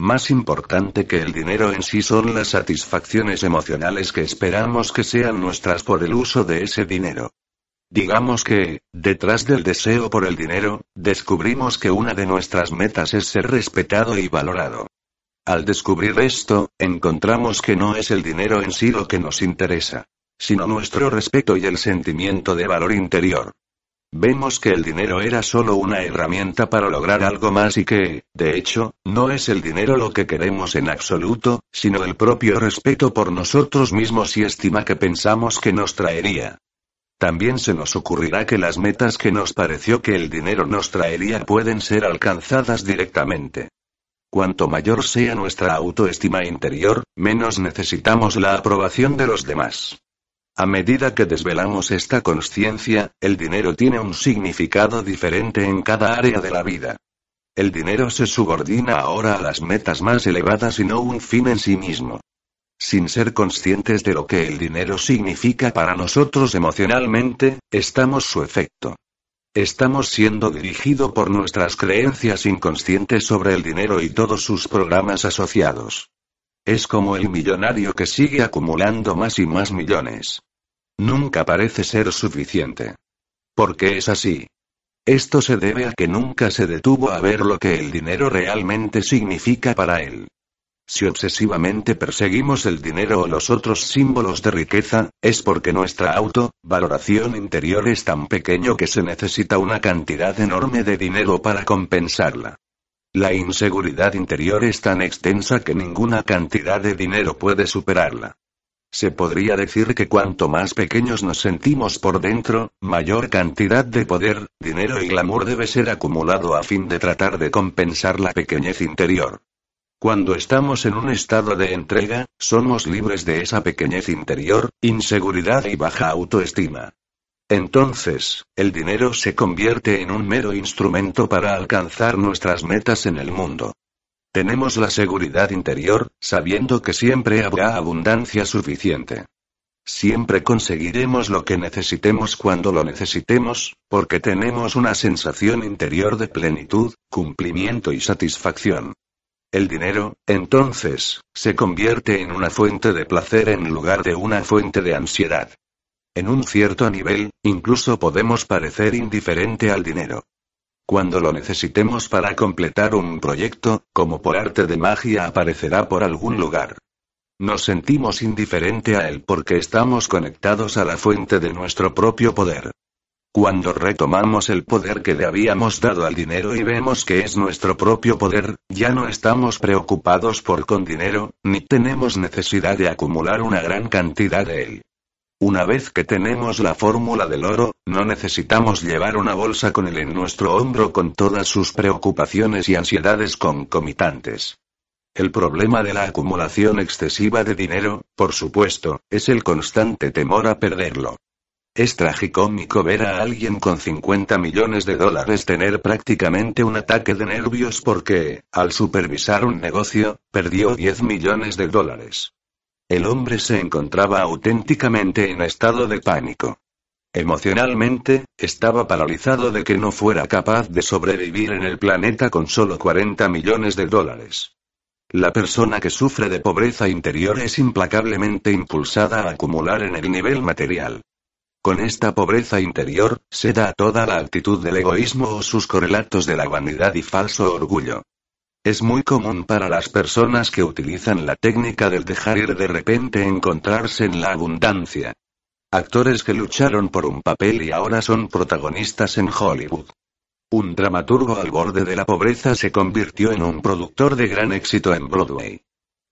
Más importante que el dinero en sí son las satisfacciones emocionales que esperamos que sean nuestras por el uso de ese dinero. Digamos que, detrás del deseo por el dinero, descubrimos que una de nuestras metas es ser respetado y valorado. Al descubrir esto, encontramos que no es el dinero en sí lo que nos interesa, sino nuestro respeto y el sentimiento de valor interior. Vemos que el dinero era solo una herramienta para lograr algo más y que, de hecho, no es el dinero lo que queremos en absoluto, sino el propio respeto por nosotros mismos y estima que pensamos que nos traería. También se nos ocurrirá que las metas que nos pareció que el dinero nos traería pueden ser alcanzadas directamente. Cuanto mayor sea nuestra autoestima interior, menos necesitamos la aprobación de los demás. A medida que desvelamos esta conciencia, el dinero tiene un significado diferente en cada área de la vida. El dinero se subordina ahora a las metas más elevadas y no un fin en sí mismo. Sin ser conscientes de lo que el dinero significa para nosotros emocionalmente, estamos su efecto. Estamos siendo dirigidos por nuestras creencias inconscientes sobre el dinero y todos sus programas asociados. Es como el millonario que sigue acumulando más y más millones. Nunca parece ser suficiente. ¿Por qué es así? Esto se debe a que nunca se detuvo a ver lo que el dinero realmente significa para él. Si obsesivamente perseguimos el dinero o los otros símbolos de riqueza, es porque nuestra auto-valoración interior es tan pequeño que se necesita una cantidad enorme de dinero para compensarla. La inseguridad interior es tan extensa que ninguna cantidad de dinero puede superarla. Se podría decir que cuanto más pequeños nos sentimos por dentro, mayor cantidad de poder, dinero y glamour debe ser acumulado a fin de tratar de compensar la pequeñez interior. Cuando estamos en un estado de entrega, somos libres de esa pequeñez interior, inseguridad y baja autoestima. Entonces, el dinero se convierte en un mero instrumento para alcanzar nuestras metas en el mundo. Tenemos la seguridad interior, sabiendo que siempre habrá abundancia suficiente. Siempre conseguiremos lo que necesitemos cuando lo necesitemos, porque tenemos una sensación interior de plenitud, cumplimiento y satisfacción. El dinero, entonces, se convierte en una fuente de placer en lugar de una fuente de ansiedad. En un cierto nivel, incluso podemos parecer indiferente al dinero. Cuando lo necesitemos para completar un proyecto, como por arte de magia aparecerá por algún lugar. Nos sentimos indiferente a él porque estamos conectados a la fuente de nuestro propio poder. Cuando retomamos el poder que le habíamos dado al dinero y vemos que es nuestro propio poder, ya no estamos preocupados por con dinero, ni tenemos necesidad de acumular una gran cantidad de él. Una vez que tenemos la fórmula del oro, no necesitamos llevar una bolsa con él en nuestro hombro con todas sus preocupaciones y ansiedades concomitantes. El problema de la acumulación excesiva de dinero, por supuesto, es el constante temor a perderlo. Es tragicómico ver a alguien con 50 millones de dólares tener prácticamente un ataque de nervios porque, al supervisar un negocio, perdió 10 millones de dólares. El hombre se encontraba auténticamente en estado de pánico. Emocionalmente, estaba paralizado de que no fuera capaz de sobrevivir en el planeta con solo 40 millones de dólares. La persona que sufre de pobreza interior es implacablemente impulsada a acumular en el nivel material. Con esta pobreza interior, se da toda la actitud del egoísmo o sus correlatos de la vanidad y falso orgullo. Es muy común para las personas que utilizan la técnica del dejar ir de repente encontrarse en la abundancia. Actores que lucharon por un papel y ahora son protagonistas en Hollywood. Un dramaturgo al borde de la pobreza se convirtió en un productor de gran éxito en Broadway.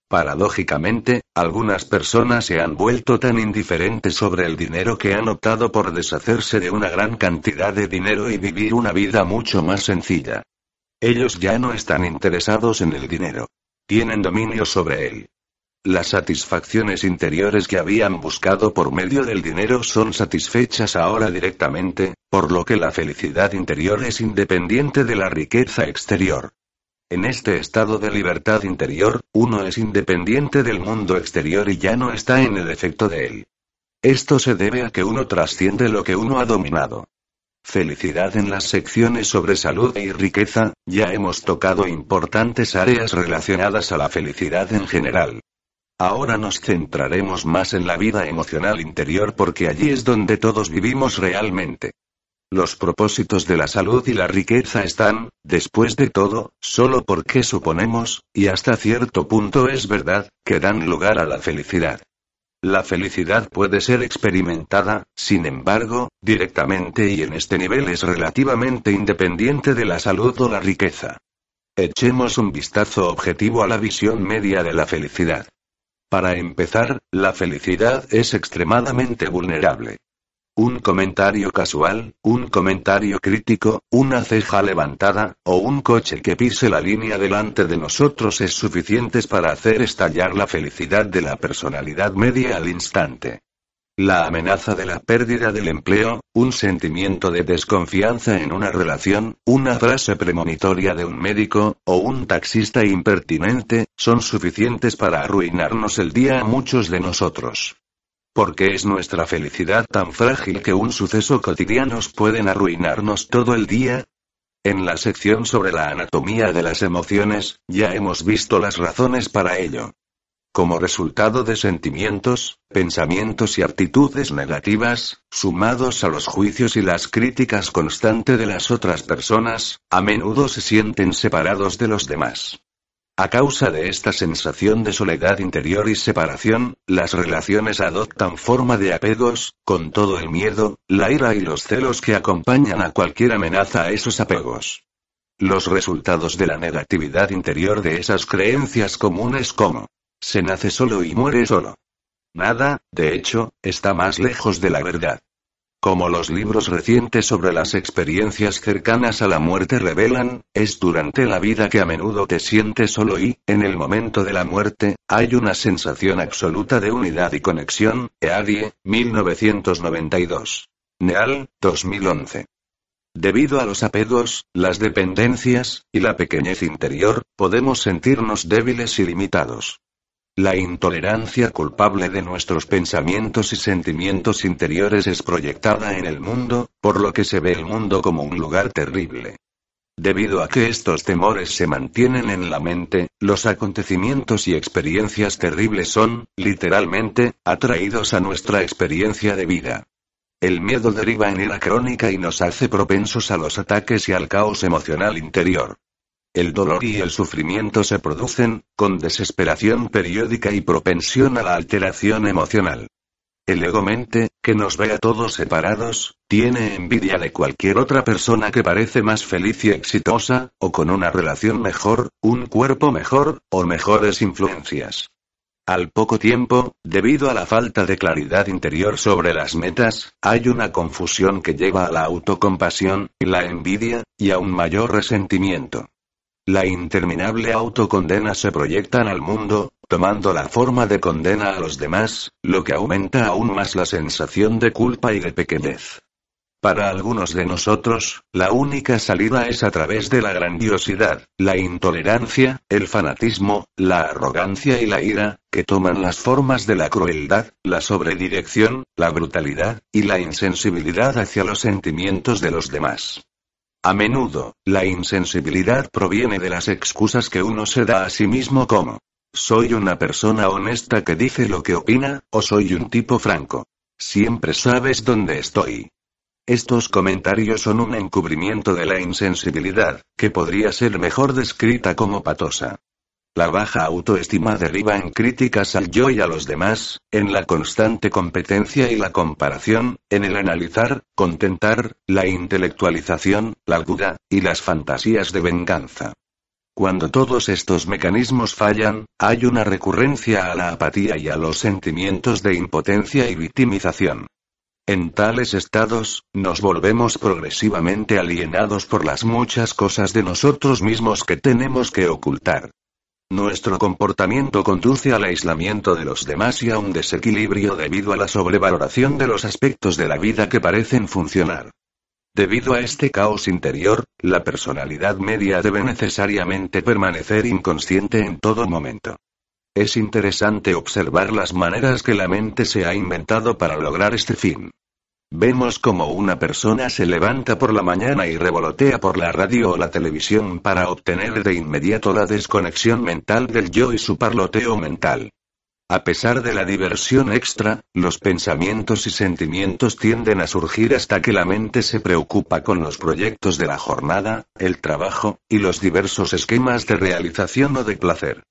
Paradójicamente, algunas personas se han vuelto tan indiferentes sobre el dinero que han optado por deshacerse de una gran cantidad de dinero y vivir una vida mucho más sencilla. Ellos ya no están interesados en el dinero. Tienen dominio sobre él. Las satisfacciones interiores que habían buscado por medio del dinero son satisfechas ahora directamente, por lo que la felicidad interior es independiente de la riqueza exterior. En este estado de libertad interior, uno es independiente del mundo exterior y ya no está en el efecto de él. Esto se debe a que uno trasciende lo que uno ha dominado. Felicidad en las secciones sobre salud y riqueza, ya hemos tocado importantes áreas relacionadas a la felicidad en general. Ahora nos centraremos más en la vida emocional interior porque allí es donde todos vivimos realmente. Los propósitos de la salud y la riqueza están, después de todo, solo porque suponemos, y hasta cierto punto es verdad, que dan lugar a la felicidad. La felicidad puede ser experimentada, sin embargo, directamente y en este nivel es relativamente independiente de la salud o la riqueza. Echemos un vistazo objetivo a la visión media de la felicidad. Para empezar, la felicidad es extremadamente vulnerable. Un comentario casual, un comentario crítico, una ceja levantada, o un coche que pise la línea delante de nosotros es suficientes para hacer estallar la felicidad de la personalidad media al instante. La amenaza de la pérdida del empleo, un sentimiento de desconfianza en una relación, una frase premonitoria de un médico, o un taxista impertinente, son suficientes para arruinarnos el día a muchos de nosotros. ¿Por qué es nuestra felicidad tan frágil que un suceso cotidiano pueden arruinarnos todo el día? En la sección sobre la anatomía de las emociones, ya hemos visto las razones para ello. Como resultado de sentimientos, pensamientos y actitudes negativas, sumados a los juicios y las críticas constantes de las otras personas, a menudo se sienten separados de los demás. A causa de esta sensación de soledad interior y separación, las relaciones adoptan forma de apegos, con todo el miedo, la ira y los celos que acompañan a cualquier amenaza a esos apegos. Los resultados de la negatividad interior de esas creencias comunes como se nace solo y muere solo. Nada, de hecho, está más lejos de la verdad. Como los libros recientes sobre las experiencias cercanas a la muerte revelan, es durante la vida que a menudo te sientes solo y, en el momento de la muerte, hay una sensación absoluta de unidad y conexión. Eadie, 1992. Neal, 2011. Debido a los apegos, las dependencias, y la pequeñez interior, podemos sentirnos débiles y limitados. La intolerancia culpable de nuestros pensamientos y sentimientos interiores es proyectada en el mundo, por lo que se ve el mundo como un lugar terrible. Debido a que estos temores se mantienen en la mente, los acontecimientos y experiencias terribles son, literalmente, atraídos a nuestra experiencia de vida. El miedo deriva en ira crónica y nos hace propensos a los ataques y al caos emocional interior. El dolor y el sufrimiento se producen, con desesperación periódica y propensión a la alteración emocional. El ego-mente, que nos ve a todos separados, tiene envidia de cualquier otra persona que parece más feliz y exitosa, o con una relación mejor, un cuerpo mejor, o mejores influencias. Al poco tiempo, debido a la falta de claridad interior sobre las metas, hay una confusión que lleva a la autocompasión, la envidia, y a un mayor resentimiento. La interminable autocondena se proyectan al mundo, tomando la forma de condena a los demás, lo que aumenta aún más la sensación de culpa y de pequeñez. Para algunos de nosotros, la única salida es a través de la grandiosidad, la intolerancia, el fanatismo, la arrogancia y la ira, que toman las formas de la crueldad, la sobredirección, la brutalidad, y la insensibilidad hacia los sentimientos de los demás. A menudo, la insensibilidad proviene de las excusas que uno se da a sí mismo como, soy una persona honesta que dice lo que opina, o soy un tipo franco. Siempre sabes dónde estoy. Estos comentarios son un encubrimiento de la insensibilidad, que podría ser mejor descrita como patosa. La baja autoestima deriva en críticas al yo y a los demás, en la constante competencia y la comparación, en el analizar, contentar, la intelectualización, la duda, y las fantasías de venganza. Cuando todos estos mecanismos fallan, hay una recurrencia a la apatía y a los sentimientos de impotencia y victimización. En tales estados, nos volvemos progresivamente alienados por las muchas cosas de nosotros mismos que tenemos que ocultar. Nuestro comportamiento conduce al aislamiento de los demás y a un desequilibrio debido a la sobrevaloración de los aspectos de la vida que parecen funcionar. Debido a este caos interior, la personalidad media debe necesariamente permanecer inconsciente en todo momento. Es interesante observar las maneras que la mente se ha inventado para lograr este fin. Vemos como una persona se levanta por la mañana y revolotea por la radio o la televisión para obtener de inmediato la desconexión mental del yo y su parloteo mental. A pesar de la diversión extra, los pensamientos y sentimientos tienden a surgir hasta que la mente se preocupa con los proyectos de la jornada, el trabajo, y los diversos esquemas de realización o de placer.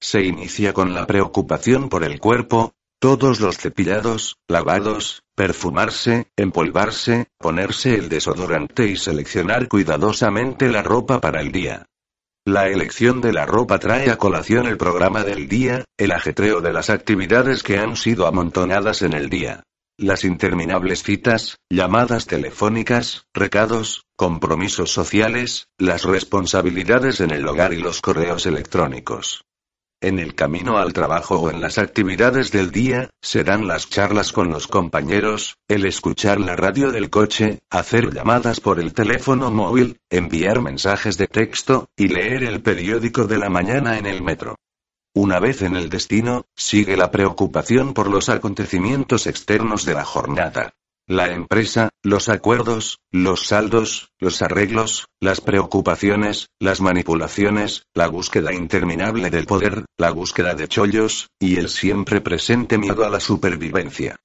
Se inicia con la preocupación por el cuerpo, todos los cepillados, lavados, perfumarse, empolvarse, ponerse el desodorante y seleccionar cuidadosamente la ropa para el día. La elección de la ropa trae a colación el programa del día, el ajetreo de las actividades que han sido amontonadas en el día. Las interminables citas, llamadas telefónicas, recados, compromisos sociales, las responsabilidades en el hogar y los correos electrónicos. En el camino al trabajo o en las actividades del día, serán las charlas con los compañeros, el escuchar la radio del coche, hacer llamadas por el teléfono móvil, enviar mensajes de texto, y leer el periódico de la mañana en el metro. Una vez en el destino, sigue la preocupación por los acontecimientos externos de la jornada. La empresa, los acuerdos, los saldos, los arreglos, las preocupaciones, las manipulaciones, la búsqueda interminable del poder, la búsqueda de chollos, y el siempre presente miedo a la supervivencia.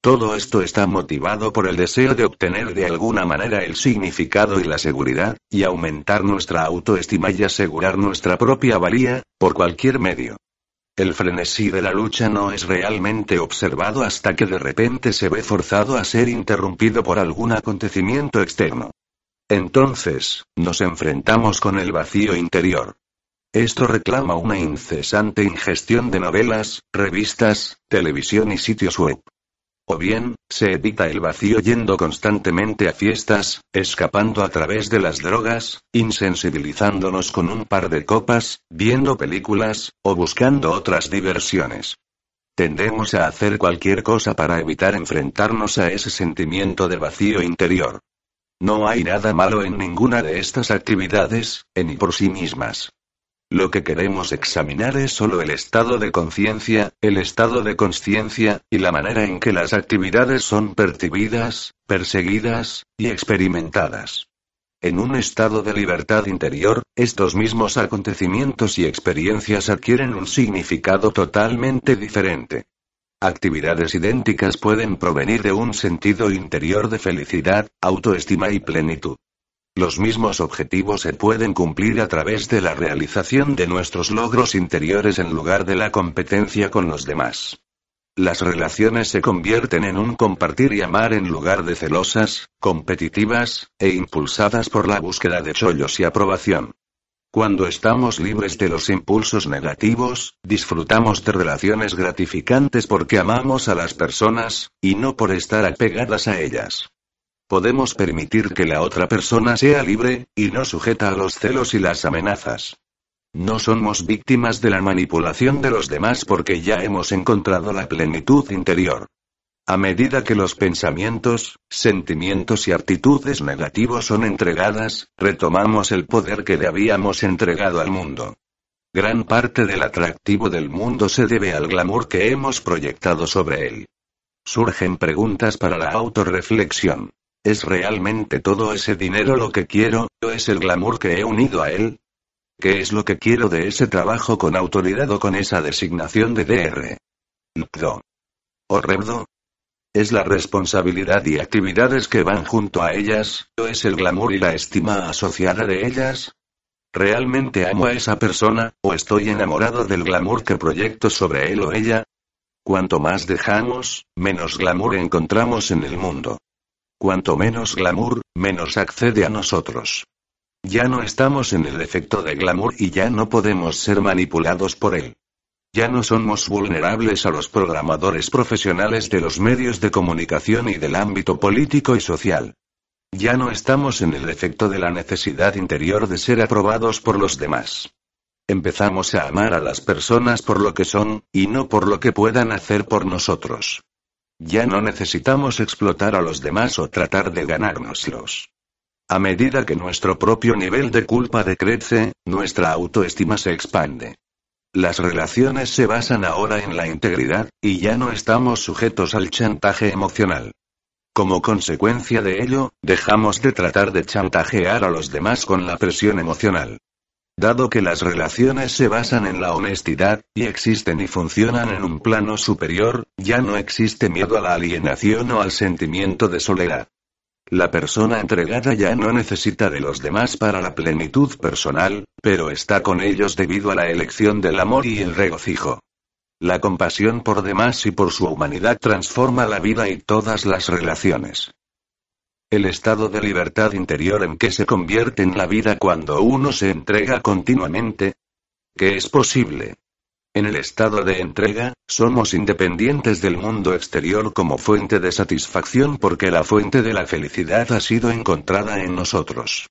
Todo esto está motivado por el deseo de obtener de alguna manera el significado y la seguridad, y aumentar nuestra autoestima y asegurar nuestra propia valía, por cualquier medio. El frenesí de la lucha no es realmente observado hasta que de repente se ve forzado a ser interrumpido por algún acontecimiento externo. Entonces, nos enfrentamos con el vacío interior. Esto reclama una incesante ingestión de novelas, revistas, televisión y sitios web. O bien, se evita el vacío yendo constantemente a fiestas, escapando a través de las drogas, insensibilizándonos con un par de copas, viendo películas, o buscando otras diversiones. Tendemos a hacer cualquier cosa para evitar enfrentarnos a ese sentimiento de vacío interior. No hay nada malo en ninguna de estas actividades, en por sí mismas. Lo que queremos examinar es solo el estado de conciencia, el estado de conciencia, y la manera en que las actividades son percibidas, perseguidas, y experimentadas. En un estado de libertad interior, estos mismos acontecimientos y experiencias adquieren un significado totalmente diferente. Actividades idénticas pueden provenir de un sentido interior de felicidad, autoestima y plenitud. Los mismos objetivos se pueden cumplir a través de la realización de nuestros logros interiores en lugar de la competencia con los demás. Las relaciones se convierten en un compartir y amar en lugar de celosas, competitivas, e impulsadas por la búsqueda de chollos y aprobación. Cuando estamos libres de los impulsos negativos, disfrutamos de relaciones gratificantes porque amamos a las personas, y no por estar apegadas a ellas. Podemos permitir que la otra persona sea libre, y no sujeta a los celos y las amenazas. No somos víctimas de la manipulación de los demás porque ya hemos encontrado la plenitud interior. A medida que los pensamientos, sentimientos y actitudes negativos son entregadas, retomamos el poder que le habíamos entregado al mundo. Gran parte del atractivo del mundo se debe al glamour que hemos proyectado sobre él. Surgen preguntas para la autorreflexión. ¿Es realmente todo ese dinero lo que quiero, o es el glamour que he unido a él? ¿Qué es lo que quiero de ese trabajo con autoridad o con esa designación de DR? ¿O ¿O ¿Es la responsabilidad y actividades que van junto a ellas, o es el glamour y la estima asociada de ellas? ¿Realmente amo a esa persona, o estoy enamorado del glamour que proyecto sobre él o ella? Cuanto más dejamos, menos glamour encontramos en el mundo. Cuanto menos glamour, menos accede a nosotros. Ya no estamos en el efecto de glamour y ya no podemos ser manipulados por él. Ya no somos vulnerables a los programadores profesionales de los medios de comunicación y del ámbito político y social. Ya no estamos en el efecto de la necesidad interior de ser aprobados por los demás. Empezamos a amar a las personas por lo que son, y no por lo que puedan hacer por nosotros. Ya no necesitamos explotar a los demás o tratar de ganárnoslos. A medida que nuestro propio nivel de culpa decrece, nuestra autoestima se expande. Las relaciones se basan ahora en la integridad, y ya no estamos sujetos al chantaje emocional. Como consecuencia de ello, dejamos de tratar de chantajear a los demás con la presión emocional. Dado que las relaciones se basan en la honestidad, y existen y funcionan en un plano superior, ya no existe miedo a la alienación o al sentimiento de soledad. La persona entregada ya no necesita de los demás para la plenitud personal, pero está con ellos debido a la elección del amor y el regocijo. La compasión por demás y por su humanidad transforma la vida y todas las relaciones. El estado de libertad interior en que se convierte en la vida cuando uno se entrega continuamente. ¿Qué es posible? En el estado de entrega, somos independientes del mundo exterior como fuente de satisfacción porque la fuente de la felicidad ha sido encontrada en nosotros.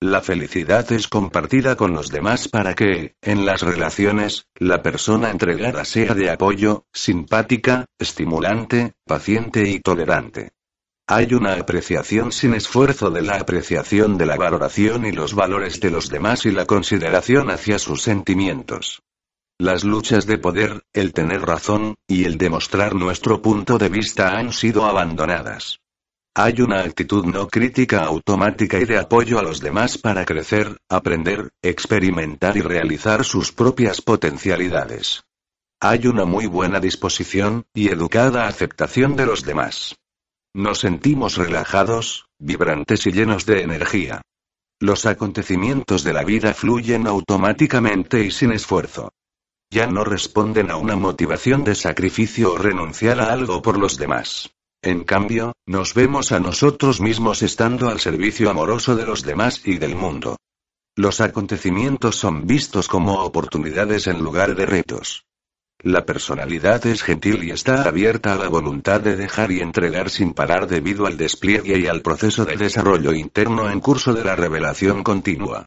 La felicidad es compartida con los demás para que, en las relaciones, la persona entregada sea de apoyo, simpática, estimulante, paciente y tolerante. Hay una apreciación sin esfuerzo de la apreciación de la valoración y los valores de los demás y la consideración hacia sus sentimientos. Las luchas de poder, el tener razón, y el demostrar nuestro punto de vista han sido abandonadas. Hay una actitud no crítica automática y de apoyo a los demás para crecer, aprender, experimentar y realizar sus propias potencialidades. Hay una muy buena disposición, y educada aceptación de los demás. Nos sentimos relajados, vibrantes y llenos de energía. Los acontecimientos de la vida fluyen automáticamente y sin esfuerzo. Ya no responden a una motivación de sacrificio o renunciar a algo por los demás. En cambio, nos vemos a nosotros mismos estando al servicio amoroso de los demás y del mundo. Los acontecimientos son vistos como oportunidades en lugar de retos. La personalidad es gentil y está abierta a la voluntad de dejar y entregar sin parar debido al despliegue y al proceso de desarrollo interno en curso de la revelación continua.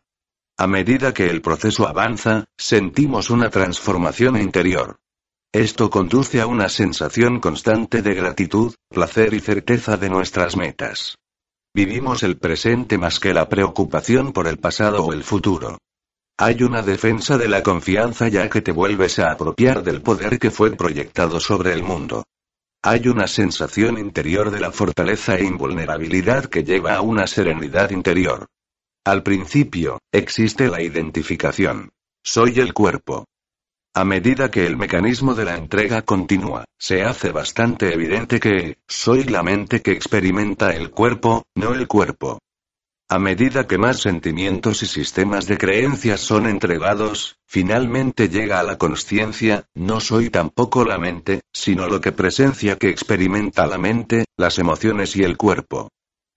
A medida que el proceso avanza, sentimos una transformación interior. Esto conduce a una sensación constante de gratitud, placer y certeza de nuestras metas. Vivimos el presente más que la preocupación por el pasado o el futuro. Hay una defensa de la confianza ya que te vuelves a apropiar del poder que fue proyectado sobre el mundo. Hay una sensación interior de la fortaleza e invulnerabilidad que lleva a una serenidad interior. Al principio, existe la identificación. Soy el cuerpo. A medida que el mecanismo de la entrega continúa, se hace bastante evidente que, soy la mente que experimenta el cuerpo, no el cuerpo. A medida que más sentimientos y sistemas de creencias son entregados, finalmente llega a la conciencia, no soy tampoco la mente, sino lo que presencia que experimenta la mente, las emociones y el cuerpo.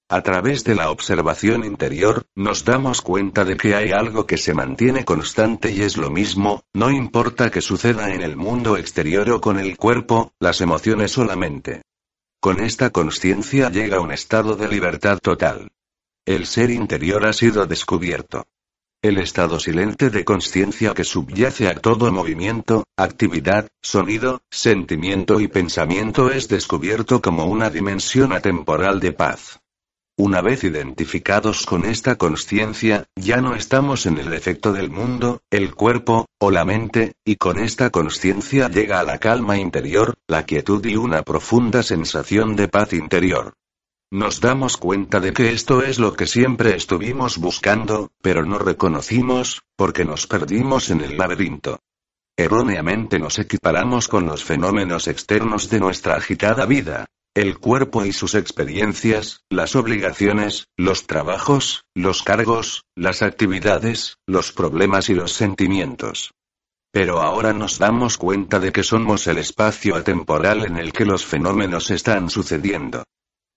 A través de la observación interior, nos damos cuenta de que hay algo que se mantiene constante y es lo mismo, no importa que suceda en el mundo exterior o con el cuerpo, las emociones solamente. Con esta conciencia llega un estado de libertad total. El ser interior ha sido descubierto. El estado silente de conciencia que subyace a todo movimiento, actividad, sonido, sentimiento y pensamiento es descubierto como una dimensión atemporal de paz. Una vez identificados con esta conciencia, ya no estamos en el efecto del mundo, el cuerpo, o la mente, y con esta conciencia llega a la calma interior, la quietud y una profunda sensación de paz interior. Nos damos cuenta de que esto es lo que siempre estuvimos buscando, pero no reconocimos, porque nos perdimos en el laberinto. Erróneamente nos equiparamos con los fenómenos externos de nuestra agitada vida. El cuerpo y sus experiencias, las obligaciones, los trabajos, los cargos, las actividades, los problemas y los sentimientos. Pero ahora nos damos cuenta de que somos el espacio atemporal en el que los fenómenos están sucediendo.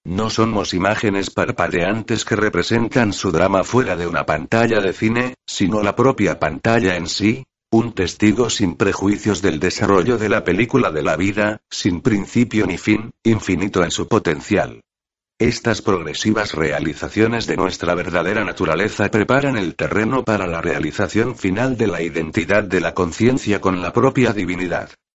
No somos imágenes parpadeantes que representan su drama fuera de una pantalla de cine, sino la propia pantalla en sí, un testigo sin prejuicios del desarrollo de la película de la vida, sin principio ni fin, infinito en su potencial. Estas progresivas realizaciones de nuestra verdadera naturaleza preparan el terreno para la realización final de la identidad de la conciencia con la propia divinidad.